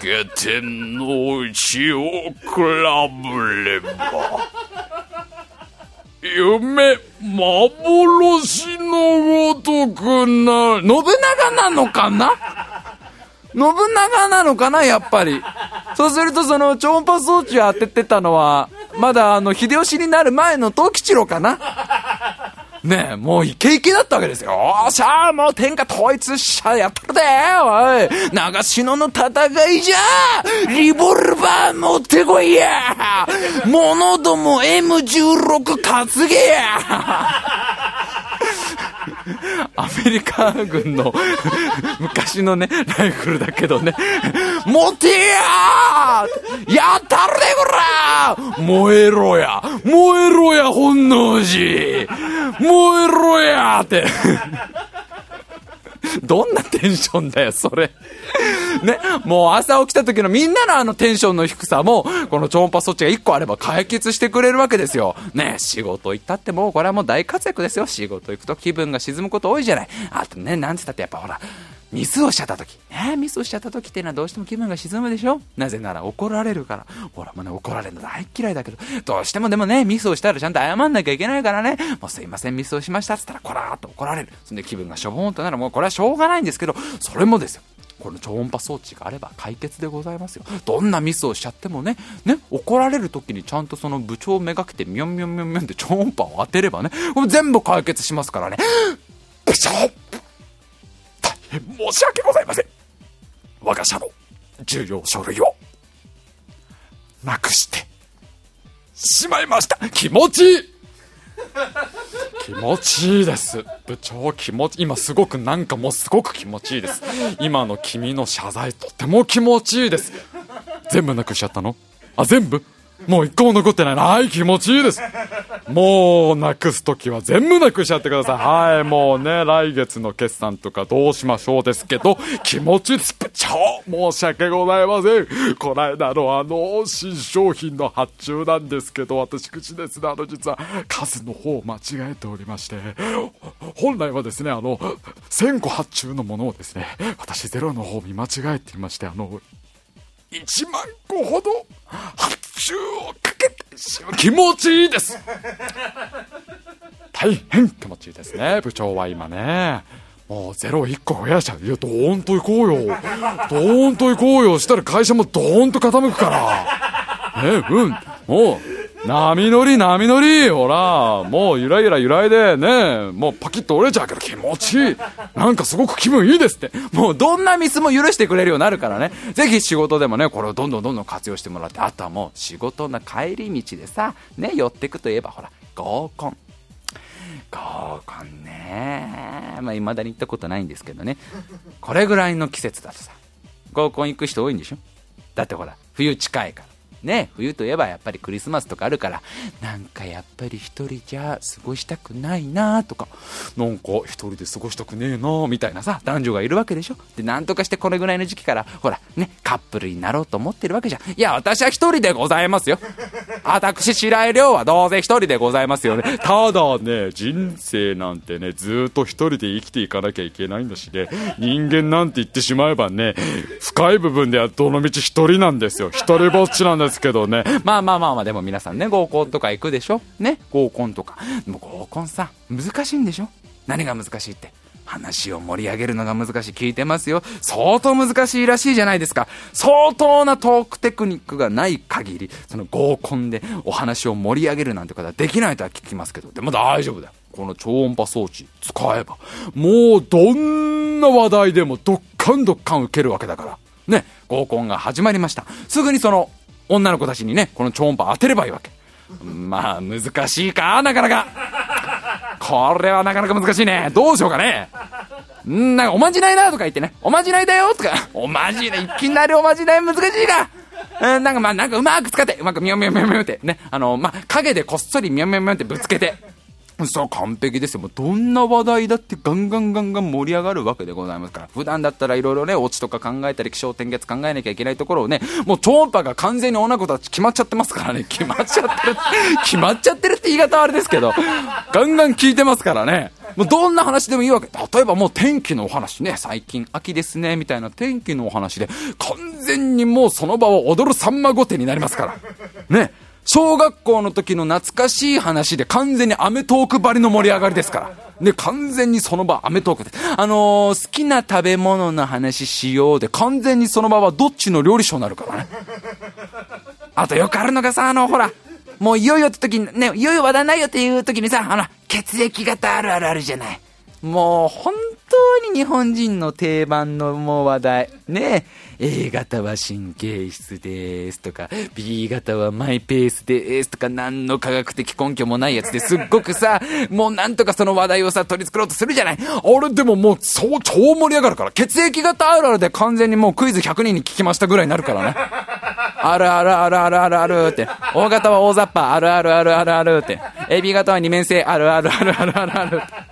下天の内を比べれば、夢、幻のごとくな、信長なのかな？信長なのかな？やっぱり。そうするとその超音波装置を当ててたのは、まだあの、秀吉になる前の藤吉郎かな？ねえ、もうイケイケだったわけですよ。おーしゃー、もう天下統一しゃやったるでおい。長篠の戦いじゃ。リボルバー持ってこいや。[LAUGHS] 者ども M16 担げやアメリカ軍の [LAUGHS] 昔のね、ライフルだけどね、持てやー！やったるでこら！燃えろや！燃えろや本能寺燃えろやって。[LAUGHS] どんなテンションだよ、それ。[LAUGHS] ね、もう朝起きた時のみんなのあのテンションの低さも、この超音波装置が1個あれば解決してくれるわけですよ。ね、仕事行ったってもうこれはもう大活躍ですよ。仕事行くと気分が沈むこと多いじゃない。あとね、なんつったってやっぱほら、ミスをしちゃった時。ね、ミスをしちゃった時っていうのはどうしても気分が沈むでしょ？なぜなら怒られるから。ほらもうね、怒られるの大嫌いだけど、どうしてもでもね、ミスをしたらちゃんと謝んなきゃいけないからね、もうすいません、ミスをしましたっつったら、こらーっと怒られる。そんで気分がしょぼーんとなる。もうこれはしょうがないんですけど、それもですよ。この超音波装置があれば解決でございますよ。どんなミスをしちゃってもね、ね、怒られる時にちゃんとその部長をめがけてミョンミョンミョンミョンって超音波を当てればね、これ全部解決しますからね。部長申し訳ございません。我が社の重要書類をなくしてしまいました。気持ちいい気持ちいいです。部長気持ち、今すごくなんかもうすごく気持ちいいです。今の君の謝罪とても気持ちいいです。全部なくしちゃったの？あ、全部？もう一個も残ってないな。はい、気持ちいいです。[LAUGHS] もう、なくすときは全部なくしちゃってください。はい、もうね、来月の決算とかどうしましょうですけど、気持ちいいです。部長申し訳ございません。この間のあの、新商品の発注なんですけど、私口ですね、あの、実は数の方を間違えておりまして、本来はですね、あの、1000個発注のものをですね、私ゼロの方を見間違えていまして、あの、1万個ほど発注をかけてしまう気持ちいいです。大変気持ちいいですね部長は今ね。もうゼロ1個増やしちゃう。いやドーンと行こうよ。どーンと行こうよ。したら会社もどーンと傾くから。ねうん。もう波乗り波乗り。ほらもうゆらゆら揺らいでねもうパキッと折れちゃうけど気持ちいい。なんかすごく気分いいですって。もうどんなミスも許してくれるようになるからね。ぜひ仕事でもねこれをどんどんどんどん活用してもらって。あとはもう仕事の帰り道でさね寄ってくといえばほら合コン。合コンね。まあ未だに行ったことないんですけどね。これぐらいの季節だとさ合コン行く人多いんでしょ？だってほら冬近いから。ね、冬といえばやっぱりクリスマスとかあるから、なんかやっぱり一人じゃ過ごしたくないなとか、なんか一人で過ごしたくねえなみたいなさ、男女がいるわけでしょで、なんとかしてこれぐらいの時期から、ほら、ね、カップルになろうと思ってるわけじゃん。いや、私は一人でございますよ。[LAUGHS] 私、白井亮はどうせ一人でございますよね。ただね、人生なんてね、ずっと一人で生きていかなきゃいけないんだしね、人間なんて言ってしまえばね、深い部分ではどのみち一人なんですよ。一人ぼっちなんですけどね。まあまあまあまあ、でも皆さんね、合コンとか行くでしょ？ね、合コンとか。でも合コンさ、難しいんでしょ？何が難しいって。話を盛り上げるのが難しい。聞いてますよ。相当難しいらしいじゃないですか。相当なトークテクニックがない限り、その合コンでお話を盛り上げるなんてことはできないとは聞きますけど、でも大丈夫だよ。この超音波装置使えば、もうどんな話題でもどっかんどっかん受けるわけだから。ね、合コンが始まりました。すぐにその女の子たちにね、この超音波当てればいいわけ。まあ、難しいか、なかなか。これはなかなか難しいね。どうしようかね。んなんか、おまじないだとか言ってね、おまじないだよとか、おまじない、いきなりおまじない難しいか。うん、なんかまあ、なんかうまく使って、うまくみょみょみょみょってね、あの、まあ、影でこっそりみょみょみょってぶつけて、そう、完璧ですよ。もうどんな話題だってガンガンガンガン盛り上がるわけでございますから。普段だったらいろいろね、オチとか考えたり、気象点結考えなきゃいけないところをね、もう超音波が完全に女子たち決まっちゃってますからね。[LAUGHS] 決まっちゃってる。決まっちゃってるって言い方はあれですけど、ガンガン聞いてますからね。もうどんな話でもいいわけ。例えばもう天気のお話ね、最近秋ですね、みたいな天気のお話で、完全にもうその場を踊るさんま御殿になりますから。ね。小学校の時の懐かしい話で完全にアメトークばりの盛り上がりですから。で、完全にその場、アメトークで。あのー、好きな食べ物の話しようで、完全にその場はどっちの料理賞になるからね。あとよくあるのがさ、あの、ほら、もういよいよって時に、ね、いよいよ話題ないよっていう時にさ、あの、血液型あるあるあるじゃない。もう、本当に日本人の定番のもう話題。ね A 型は神経質ですとか、B 型はマイペースですとか、何の科学的根拠もないやつですっごくさ、もうなんとかその話題をさ、取り繕ろうとするじゃない。俺でももう、そう、超盛り上がるから。血液型あるあるで完全にもうクイズ100人に聞きましたぐらいになるからね。あるあるあるあるあるあるって。O 型は大雑把、あるあるあるあるあるって。AB 型は二面性、あるあるあるあるあるあるって。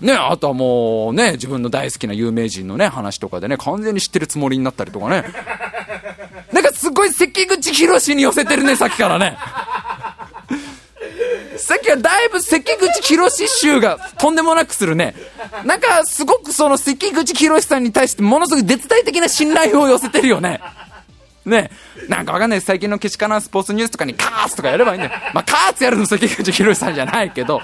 ね、あとはもうね、自分の大好きな有名人のね、話とかでね、完全に知ってるつもりになったりとかね。[LAUGHS] なんかすごい関口博に寄せてるね、さっきからね。[LAUGHS] さっきはだいぶ関口博集がとんでもなくするね。なんかすごくその関口博さんに対してものすごい絶対的な信頼を寄せてるよね。ねなんかわかんない最近のけしからんスポーツニュースとかにカーツとかやればいいんだよ。まあ、カーツやるの関口博さんじゃないけど、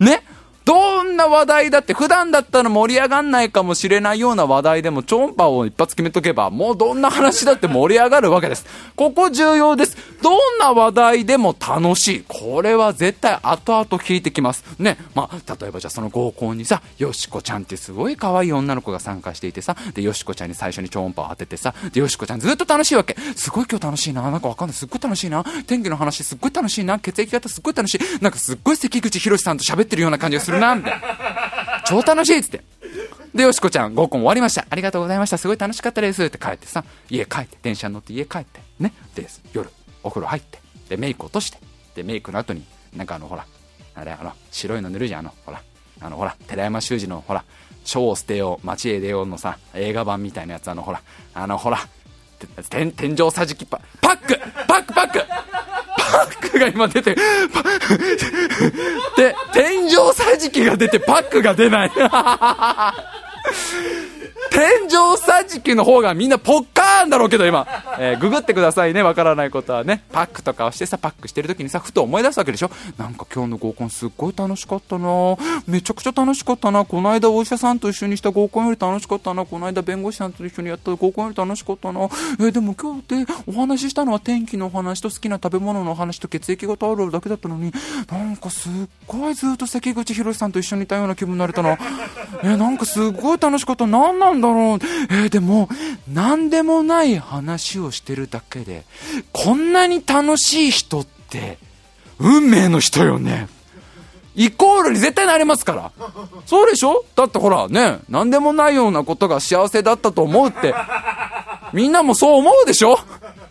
ねどんな話題だって、普段だったら盛り上がんないかもしれないような話題でも、超音波を一発決めとけば、もうどんな話だって盛り上がるわけです。[LAUGHS] ここ重要です。どんな話題でも楽しい。これは絶対後々聞いてきます。ね。まあ、例えばじゃあその合コンにさ、よしこちゃんってすごい可愛い女の子が参加していてさ、で、よしこちゃんに最初に超音波を当ててさ、で、よしこちゃんずっと楽しいわけ。すごい今日楽しいな。なんかわかんない。すっごい楽しいな。天気の話すっごい楽しいな。血液型すっごい楽しい。なんかすっごい関口博さんと喋ってるような感じがするな、みたいな。超楽しいっつって。で、よしこちゃん、合コン終わりました。ありがとうございました。すごい楽しかったです。って帰ってさ、家帰って、電車に乗って家帰って、ね。で、夜、お風呂入って、で、メイク落として、で、メイクの後に、なんかあの、ほら、あれ、あの、白いの塗るじゃん、あの、ほら、あの、ほら、寺山修司の、ほら、書を捨てよう、街へ出ようのさ、映画版みたいなやつ、あの、ほら、あの、ほら、天天井桟敷パパックパックパックックが今出て、で、天井桟敷が出てパックが出ない。[LAUGHS] 天井桟敷の方がみんなポッカーンだろうけど今、えー、ググってくださいね。わからないことはね。パックとかをしてさパックしてる時にさふと思い出すわけでしょ？なんか今日の合コンすっごい楽しかったな。めちゃくちゃ楽しかったな。この間お医者さんと一緒にした合コンより楽しかったな。この間弁護士さんと一緒にやった合コンより楽しかったな。えー、でも今日でお話ししたのは天気のお話と好きな食べ物の話と血液型あるあるだけだったのになんかすっごいずっと関口宏さんと一緒にいたような気分になれたな。えー、なんかすっごい楽しかった。何なんだろう。えー、でも、何でもない話をしてるだけで、こんなに楽しい人って、運命の人よね。イコールに絶対なれますから。そうでしょ？だってほらね、何でもないようなことが幸せだったと思うって、みんなもそう思うでしょ？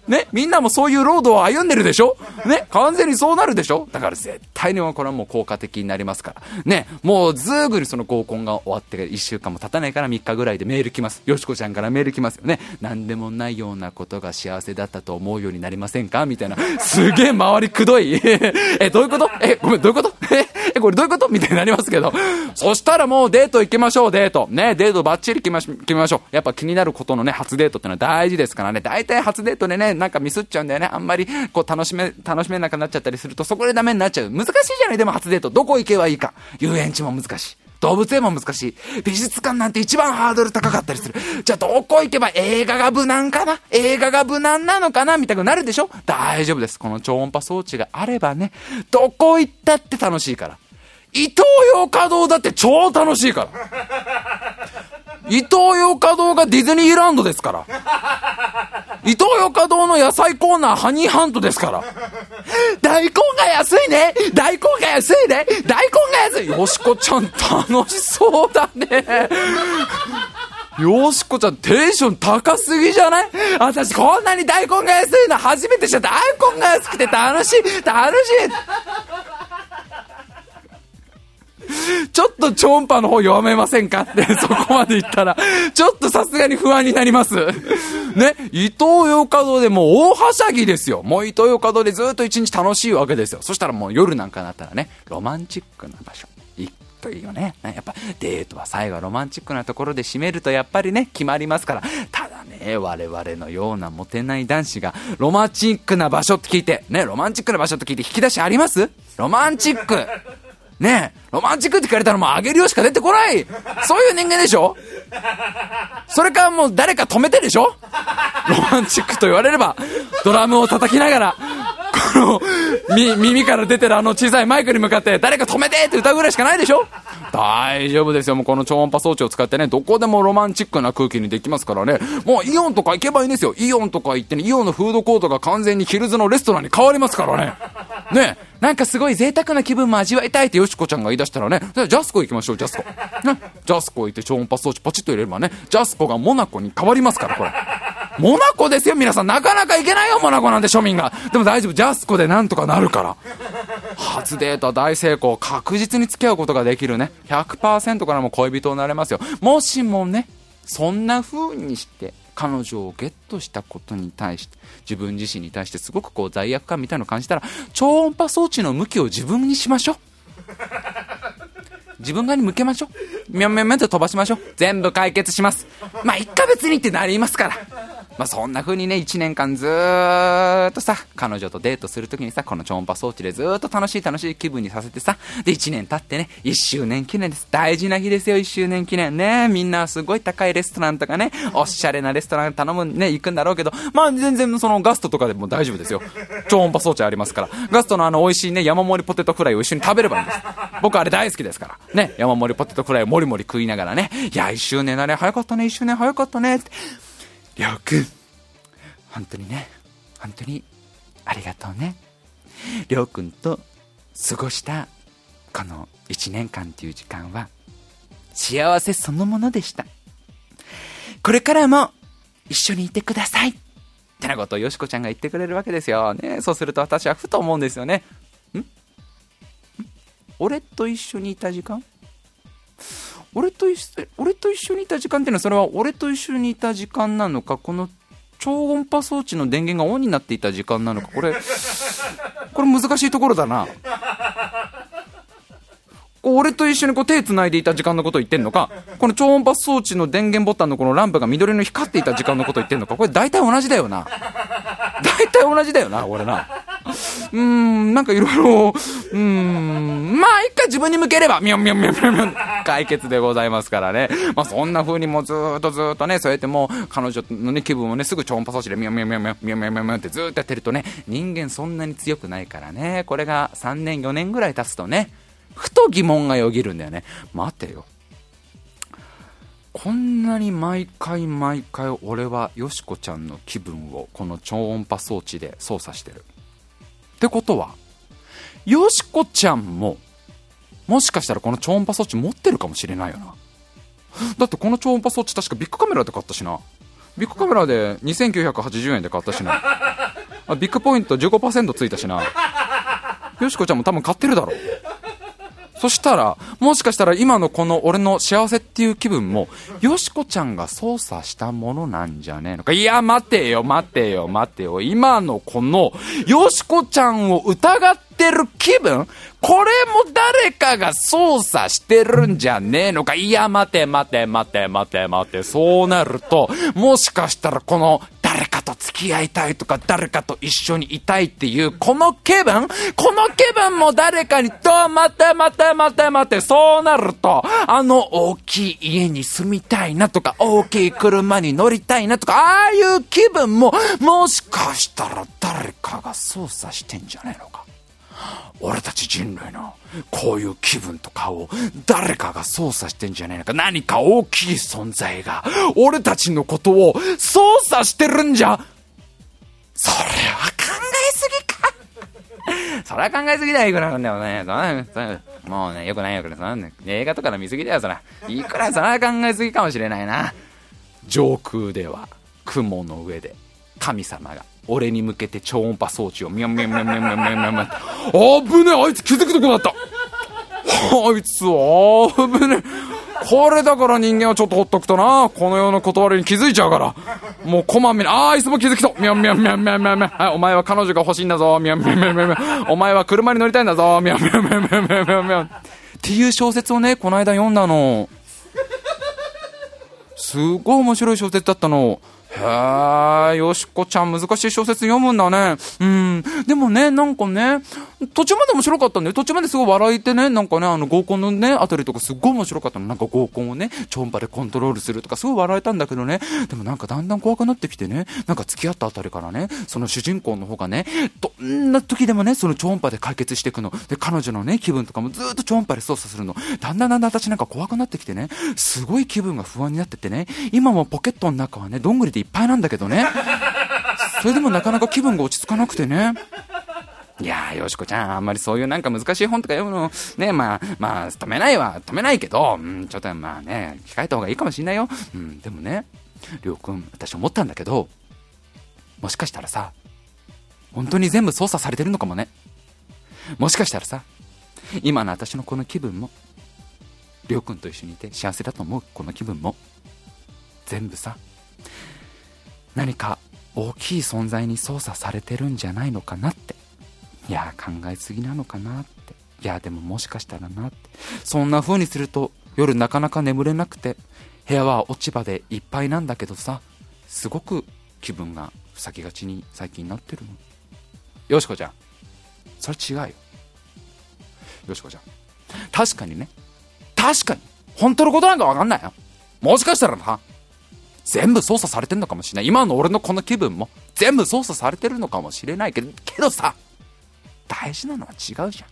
ね、みんなもそういうロードを歩んでるでしょ？ね、完全にそうなるでしょ？だから絶対にこれはもう効果的になりますから。ね、もうずーぐりその合コンが終わって1週間も経たないから3日ぐらいでメール来ます。よしこちゃんからメール来ますよね。何でもないようなことが幸せだったと思うようになりませんか？みたいな。すげえ周りくどい。え、どういうこと？え、ごめん、どういうこと？え、これどういうこと？みたいになりますけど。[LAUGHS] そしたらもうデート行きましょう、デート。ね、デートバッチリ決めましょう。やっぱ気になることのね、初デートってのは大事ですからね。大体初デートでね、なんかミスっちゃうんだよね。あんまり、こう、楽しめ、楽しめなくなっちゃったりすると、そこでダメになっちゃう。難しいじゃない？でも初デート。どこ行けばいいか。遊園地も難しい。動物園も難しい。美術館なんて一番ハードル高かったりする。じゃあどこ行けば映画が無難かな？映画が無難なのかな？みたいになるでしょ？大丈夫です。この超音波装置があればね、どこ行ったって楽しいから。伊東洋華堂だって超楽しいから。伊東洋華堂がディズニーランドですから。伊東洋華堂の野菜コーナーハニーハントですから。大根が安いね大根が安いね大根が安いよしこちゃん楽しそうだね。よしこちゃんテンション高すぎじゃない？私こんなに大根が安いの初めて知った。大根が安くて楽しい楽しいちょっと超音波の方読めませんかって、[LAUGHS] そこまで言ったら、ちょっとさすがに不安になります。ね、伊東洋華堂でもう大はしゃぎですよ。もう伊東洋華堂でずっと一日楽しいわけですよ。そしたらもう夜なんかなったらね、ロマンチックな場所。行くといいよね。やっぱデートは最後はロマンチックなところで締めるとやっぱりね、決まりますから。ただね、我々のようなモテない男子がロマンチックな場所って聞いて、ね、ロマンチックな場所って聞いて引き出しあります？ロマンチックねえ、ロマンチックって聞かれたらもうあげるよしか出てこないそういう人間でしょ？それかもう誰か止めてでしょ？ロマンチックと言われれば、ドラムを叩きながら、この、耳から出てるあの小さいマイクに向かって、誰か止めてって歌うぐらいしかないでしょ？大丈夫ですよ。もうこの超音波装置を使ってね、どこでもロマンチックな空気にできますからね。もうイオンとか行けばいいんですよ。イオンとか行ってね、イオンのフードコートが完全にヒルズのレストランに変わりますからね。ねえなんかすごい贅沢な気分も味わいたいってよしこちゃんが言い出したらね、じゃあジャスコ行きましょう、ジャスコ。ね、ジャスコ行って超音波装置ポチッと入れればね、ジャスコがモナコに変わりますから、これ。モナコですよ、皆さん。なかなか行けないよ、モナコなんて庶民が。でも大丈夫、ジャスコでなんとかなるから。初デート大成功。確実に付き合うことができるね。100%からも恋人になれますよ。もしもね、そんな風にして、彼女をゲットしたことに対して、自分自身に対してすごくこう罪悪感みたいなのを感じたら、超音波装置の向きを自分にしましょう。[LAUGHS] 自分側に向けましょう。みょんみょんみょんと飛ばしましょう。全部解決します。まあ、1ヶ月にってなりますから。まあ、そんな風にね、1年間ずーっとさ、彼女とデートするときにさ、この超音波装置でずーっと楽しい楽しい気分にさせてさ、で、1年経ってね、1周年記念です。大事な日ですよ、1周年記念ね。みんなすごい高いレストランとかね、おしゃれなレストラン頼むね、行くんだろうけど、まあ、全然そのガストとかでも大丈夫ですよ。超音波装置ありますから。ガストのあの美味しいね、山盛りポテトフライを一緒に食べればいいんです。僕あれ大好きですから。ね、山盛りポテトフライをもりもり食いながらね、いや、1周年だね、早かったね、1周年早かったね、って。りょうくん、本当にね、本当にありがとうね。りょうくんと過ごしたこの1年間っていう時間は幸せそのものでした。これからも一緒にいてください。ってなことをよしこちゃんが言ってくれるわけですよ。ね、そうすると私はふと思うんですよね。ん？俺と一緒にいた時間？俺と一緒俺と一緒にいた時間っていうのはそれは俺と一緒にいた時間なのかこの超音波装置の電源がオンになっていた時間なのかこれこれ難しいところだな俺と一緒にこう手繋いでいた時間のことを言ってんのか、この超音波装置の電源ボタンのこのランプが緑の光っていた時間のことを言ってんのか、これ大体同じだよな。大体同じだよな、俺な。うーん、なんかいろいろ、うーん、まあ一回自分に向ければ、みょンみょンみょンみょンみょン、解決でございますからね。まあそんな風にもうずっとずっとね、そうやってもう彼女のね、気分をね、すぐ超音波装置でみょンみょンみょンみょンみょンみょんみょんってずっとやってるとね、人間そんなに強くないからね、これが3年4年ぐらい経つとね、ふと疑問がよぎるんだよね。待てよ。こんなに毎回毎回俺はよしこちゃんの気分をこの超音波装置で操作してる。ってことは、よしこちゃんも、もしかしたらこの超音波装置持ってるかもしれないよな。だってこの超音波装置確かビッグカメラで買ったしな。ビッグカメラで2980円で買ったしな。あビッグポイント15%ついたしな。よしこちゃんも多分買ってるだろう。そしたら、もしかしたら今のこの俺の幸せっていう気分も、よしこちゃんが操作したものなんじゃねえのか。いや、待てよ、待てよ、待てよ。今のこの、よしこちゃんを疑ってる気分これも誰かが操作してるんじゃねえのか。いや、待て、待て、待て、待て、待て。そうなると、もしかしたらこの、誰かと付き合いたいとか、誰かと一緒にいたいっていう、この気分この気分も誰かに、と、待て待て待て待て、そうなると、あの大きい家に住みたいなとか、大きい車に乗りたいなとか、ああいう気分も、もしかしたら誰かが操作してんじゃねえのか。俺たち人類のこういう気分とかを誰かが操作してんじゃねえのか何か大きい存在が俺たちのことを操作してるんじゃそれは考えすぎかそれは考えすぎだよ、いくらなんだよね。もうね、よくないよ、これ。そね、映画とかの見すぎだよ、そら。いくらそれは考えすぎかもしれないな。上空では、雲の上で、神様が俺に向けて超音波装置をミャンミャンミャンミャンミャンミャンミャンミャンあぶねあいつ気づくとこだったあいつあぶねえこれだから人間はちょっとほっとくとな、この世の断りに気づいちゃうから。もうこまめに、ああ、いつも気づきそう。ミャンミャンミャンミャンミャンミャン。はい、お前は彼女が欲しいんだぞ。ミャンミャンミャンミャンミャン。お前は車に乗りたいんだぞ。ミャンミャンミャンミャンミャンミャンミャン。っていう小説をね、この間読んだの。すごい面白い小説だったの。へえ、よしこちゃん難しい小説読むんだね。うん。でもね、なんかね、途中まで面白かったんだよ。途中まですごい笑えてね、なんかね、あの合コンのね、あたりとかすっごい面白かったの。なんか合コンをね、超音波でコントロールするとかすごい笑えたんだけどね。でもなんかだんだん怖くなってきてね、なんか付き合ったあたりからね、その主人公の方がね、どんな時でもね、その超音波で解決していくの。で、彼女のね、気分とかもずっと超音波で操作するの。だんだんだんだん私なんか怖くなってきてね、すごい気分が不安になっててね、今もポケットの中はね、どんぐりでいっぱいなんだけどね。それでもなかなか気分が落ち着かなくてね。いやー、よしこちゃん、あんまりそういうなんか難しい本とか読むの、ね、まあ、まあ、止めないわ、止めないけど、うん、ちょっとまあね、控えた方がいいかもしんないよ。うん、でもね、りょうくん、私思ったんだけど、もしかしたらさ、本当に全部操作されてるのかもね。もしかしたらさ、今の私のこの気分も、りょうくんと一緒にいて幸せだと思うこの気分も、全部さ、何か大きい存在に操作されてるんじゃないのかなっていや考えすぎなのかなって。いやでももしかしたらなって。そんな風にすると夜なかなか眠れなくて部屋は落ち葉でいっぱいなんだけどさすごく気分がふさぎがちに最近なってるの。よしこちゃん。それ違うよ。よしこちゃん。確かにね。確かに。本当のことなんかわかんないよ。もしかしたらな。全部操作されてるのかもしれない。今の俺のこの気分も全部操作されてるのかもしれないけど、けどさ、大事なのは違うじゃん。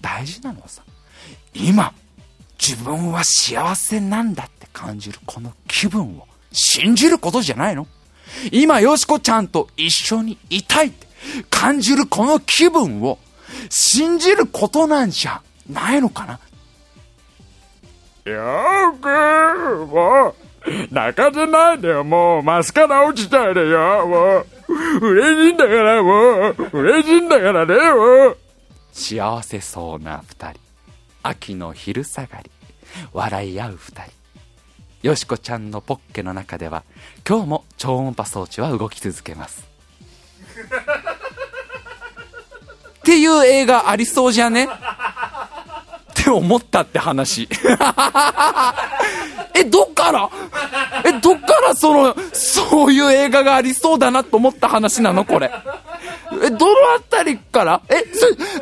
大事なのはさ、今、自分は幸せなんだって感じるこの気分を信じることじゃないの今、よしこちゃんと一緒にいたいって感じるこの気分を信じることなんじゃないのかなよくもう泣かせないでよ、もう。マスカラ落ちたいでよ、もう。嬉しいんだから、もう。嬉しいんだからね、もう。幸せそうな二人。秋の昼下がり。笑い合う二人。よしこちゃんのポッケの中では、今日も超音波装置は動き続けます。っていう映画ありそうじゃね？って思ったって話。[LAUGHS] え、どっから？え、どっからその、そういう映画がありそうだなと思った話なの？これ。え、どのあたりから？え、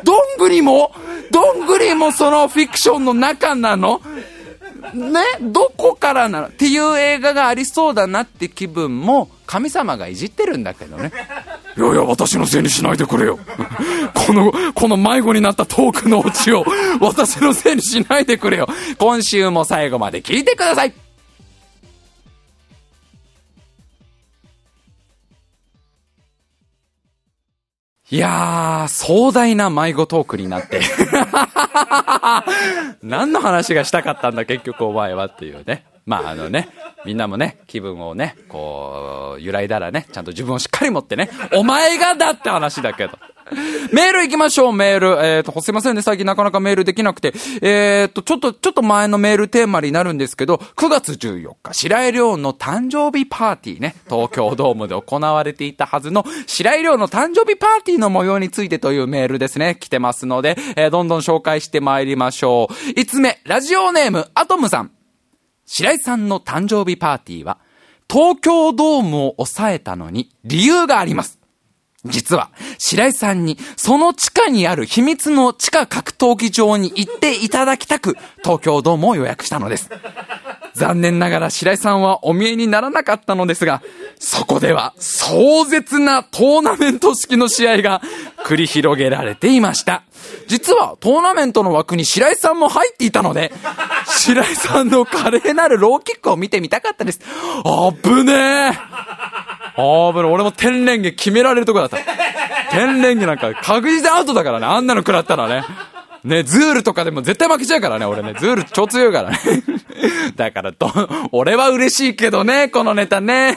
どんぐりも？どんぐりもそのフィクションの中なの？ね？どこからなの？っていう映画がありそうだなって気分も神様がいじってるんだけどね。[LAUGHS] いやいや、私のせいにしないでくれよ。[LAUGHS] この、この迷子になったトークのオチを私のせいにしないでくれよ。今週も最後まで聞いてください。いやー、壮大な迷子トークになって。[LAUGHS] 何の話がしたかったんだ、結局お前はっていうね。まああのね、みんなもね、気分をね、こう、揺らいだらね、ちゃんと自分をしっかり持ってね、お前がだって話だけど。[LAUGHS] メール行きましょう、メール。えっ、ー、と、すいませんね、最近なかなかメールできなくて。えっ、ー、と、ちょっと、ちょっと前のメールテーマになるんですけど、9月14日、白井亮の誕生日パーティーね、東京ドームで行われていたはずの、白井亮の誕生日パーティーの模様についてというメールですね、来てますので、えー、どんどん紹介してまいりましょう。5つ目、ラジオネーム、アトムさん。白井さんの誕生日パーティーは、東京ドームを抑えたのに理由があります。実は、白井さんに、その地下にある秘密の地下格闘技場に行っていただきたく、東京ドームを予約したのです。残念ながら白井さんはお見えにならなかったのですが、そこでは壮絶なトーナメント式の試合が繰り広げられていました。実はトーナメントの枠に白井さんも入っていたので、白井さんの華麗なるローキックを見てみたかったです。あぶねえあぶね俺も天然毛決められるとこだった。天然毛なんか確実アウトだからね。あんなの食らったらね。ね、ズールとかでも絶対負けちゃうからね、俺ね。ズール超強いからね。だからと、俺は嬉しいけどね、このネタね。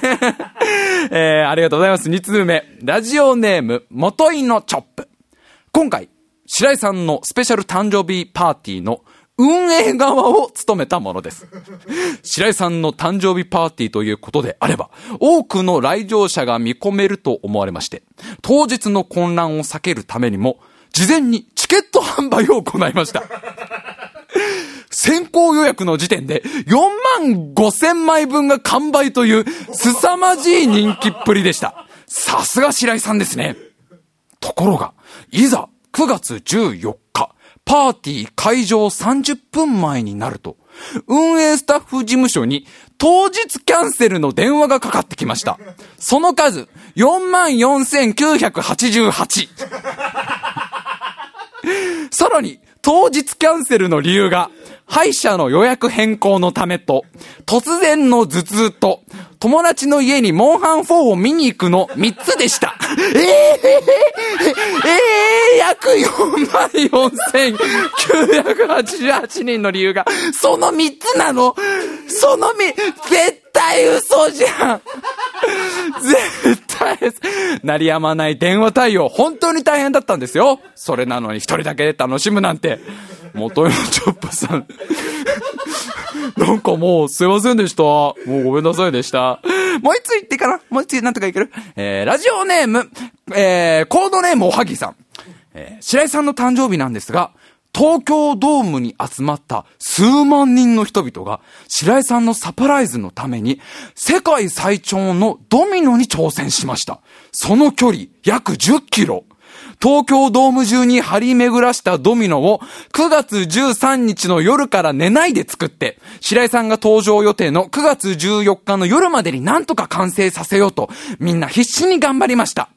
えー、ありがとうございます。2通目。ラジオネーム、元井のチョップ。今回、白井さんのスペシャル誕生日パーティーの運営側を務めたものです。白井さんの誕生日パーティーということであれば、多くの来場者が見込めると思われまして、当日の混乱を避けるためにも、事前にチケット販売を行いました。先行予約の時点で4万5千枚分が完売という凄まじい人気っぷりでした。さすが白井さんですね。ところが、いざ9月14日、パーティー会場30分前になると、運営スタッフ事務所に当日キャンセルの電話がかかってきました。その数、44,988。[LAUGHS] さらに、当日キャンセルの理由が、歯医者の予約変更のためと、突然の頭痛と、友達の家にモンハン4を見に行くの3つでした。ええー、ええー、約4万4988人の理由が、その3つなの？そのみ、絶対嘘じゃん絶対です。鳴りやまない電話対応、本当に大変だったんですよ。それなのに一人だけで楽しむなんて。元山チョップさん。[LAUGHS] なんかもう、すいませんでした。もうごめんなさいでした。もう一つ言ってかなもう一つなんとかいけるえー、ラジオネーム、えー、コードネームおはぎさん。えー、白井さんの誕生日なんですが、東京ドームに集まった数万人の人々が、白井さんのサプライズのために、世界最長のドミノに挑戦しました。その距離、約10キロ。東京ドーム中に張り巡らしたドミノを9月13日の夜から寝ないで作って、白井さんが登場予定の9月14日の夜までになんとか完成させようと、みんな必死に頑張りました。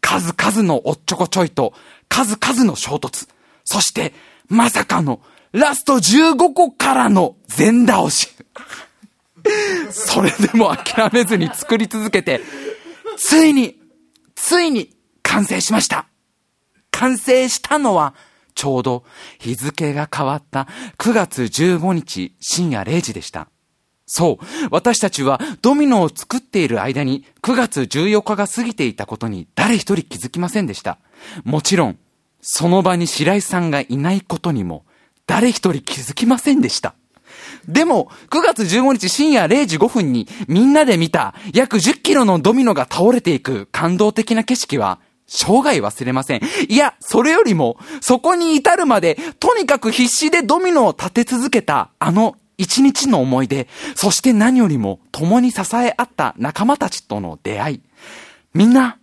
数々のおっちょこちょいと、数々の衝突。そして、まさかの、ラスト15個からの全倒し。それでも諦めずに作り続けて、ついに、ついに完成しました。完成したのは、ちょうど日付が変わった9月15日深夜0時でした。そう。私たちはドミノを作っている間に9月14日が過ぎていたことに誰一人気づきませんでした。もちろん、その場に白井さんがいないことにも誰一人気づきませんでした。でも、9月15日深夜0時5分にみんなで見た約10キロのドミノが倒れていく感動的な景色は生涯忘れません。いや、それよりも、そこに至るまで、とにかく必死でドミノを立て続けた、あの一日の思い出、そして何よりも共に支え合った仲間たちとの出会い。みんな、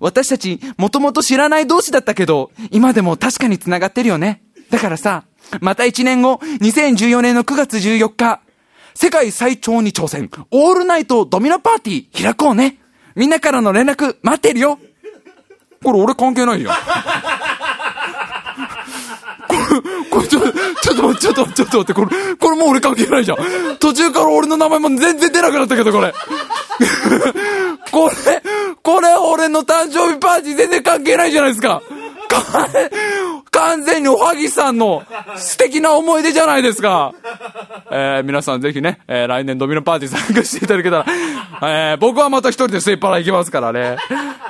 私たち、もともと知らない同士だったけど、今でも確かに繋がってるよね。だからさ、また1年後、2014年の9月14日、世界最長に挑戦、オールナイトドミノパーティー開こうね。みんなからの連絡待ってるよ。これ俺関係ないじゃん。これ、これちょ、ちょっと待って、ちょっと待って、ちょっと待って、これ、これもう俺関係ないじゃん。途中から俺の名前も全然出なくなったけど、これ。これ、これ俺の誕生日パーティー全然関係ないじゃないですか。か完全におはぎさんの素敵な思い出じゃないですか。えー、皆さんぜひね、えー、来年ドミノパーティー参加していただけたら、えー、僕はまた一人でスイッパラ行きますからね。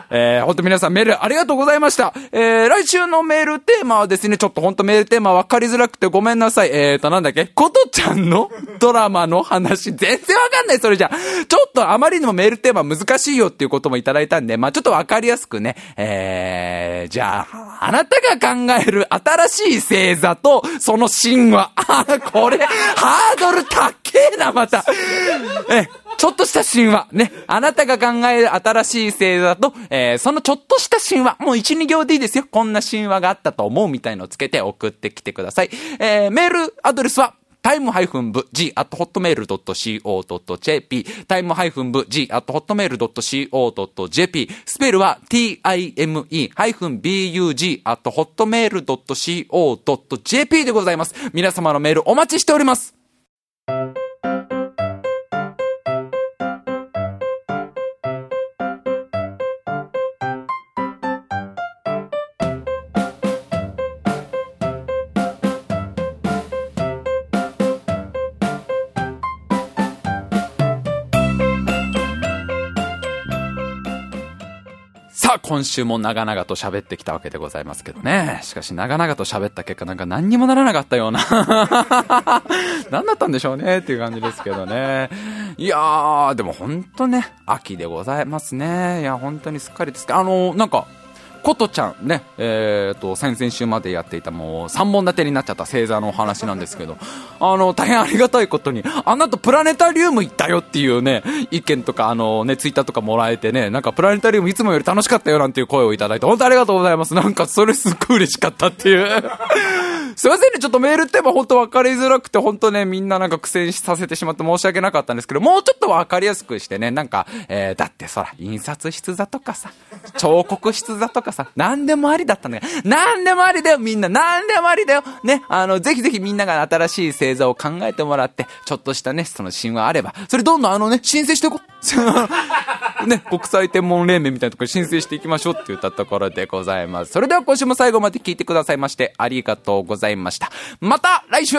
えー、ほんと皆さんメールありがとうございました。えー、来週のメールテーマはですね、ちょっとほんとメールテーマ分かりづらくてごめんなさい。えーと、なんだっけ？ことちゃんのドラマの話、全然わかんない、それじゃ。ちょっとあまりにもメールテーマ難しいよっていうこともいただいたんで、まあちょっとわかりやすくね、えー、じゃあ、あなたが考える新しい星座と、その神話。[LAUGHS] あ、これ、ハードル高えな、また。え、ちょっとした神話。ね。あなたが考える新しい星座と、えー、そのちょっとした神話。もう1、2行でいいですよ。こんな神話があったと思うみたいのをつけて送ってきてください。えー、メールアドレスは、time-v-g-hotmail.co.jp time-v-g-hotmail.co.jp スペルは time-bug-hotmail.co.jp でございます。皆様のメールお待ちしております。今週も長々と喋ってきたわけでございますけどね。しかし、長々と喋った結果なんか何にもならなかったような。[LAUGHS] 何だったんでしょうねっていう感じですけどね。いやー、でも本当ね、秋でございますね。いや、本当にすっかりです、あのなんか、ことちゃんね、えー、と、先々週までやっていたもう3本立てになっちゃった星座のお話なんですけど、あの、大変ありがたいことに、あなたプラネタリウム行ったよっていうね、意見とか、あのね、ツイッターとかもらえてね、なんかプラネタリウムいつもより楽しかったよなんていう声をいただいて、本当ありがとうございます。なんかそれすっごい嬉しかったっていう。すいませんね、ちょっとメールってば本当分かりづらくて、本当ね、みんななんか苦戦させてしまって申し訳なかったんですけど、もうちょっと分かりやすくしてね、なんか、えー、だってそら、印刷室座とかさ、彫刻室座とかさ、なんでもありだったんだよ。なんでもありだよ、みんな。なんでもありだよ。ね、あの、ぜひぜひみんなが新しい星座を考えてもらって、ちょっとしたね、その神話あれば、それどんどんあのね、申請していこう。[LAUGHS] ね、国際天文連盟みたいなところ申請していきましょうって言ったところでございます。それでは今週も最後まで聞いてくださいまして、ありがとうございますざいました。また来週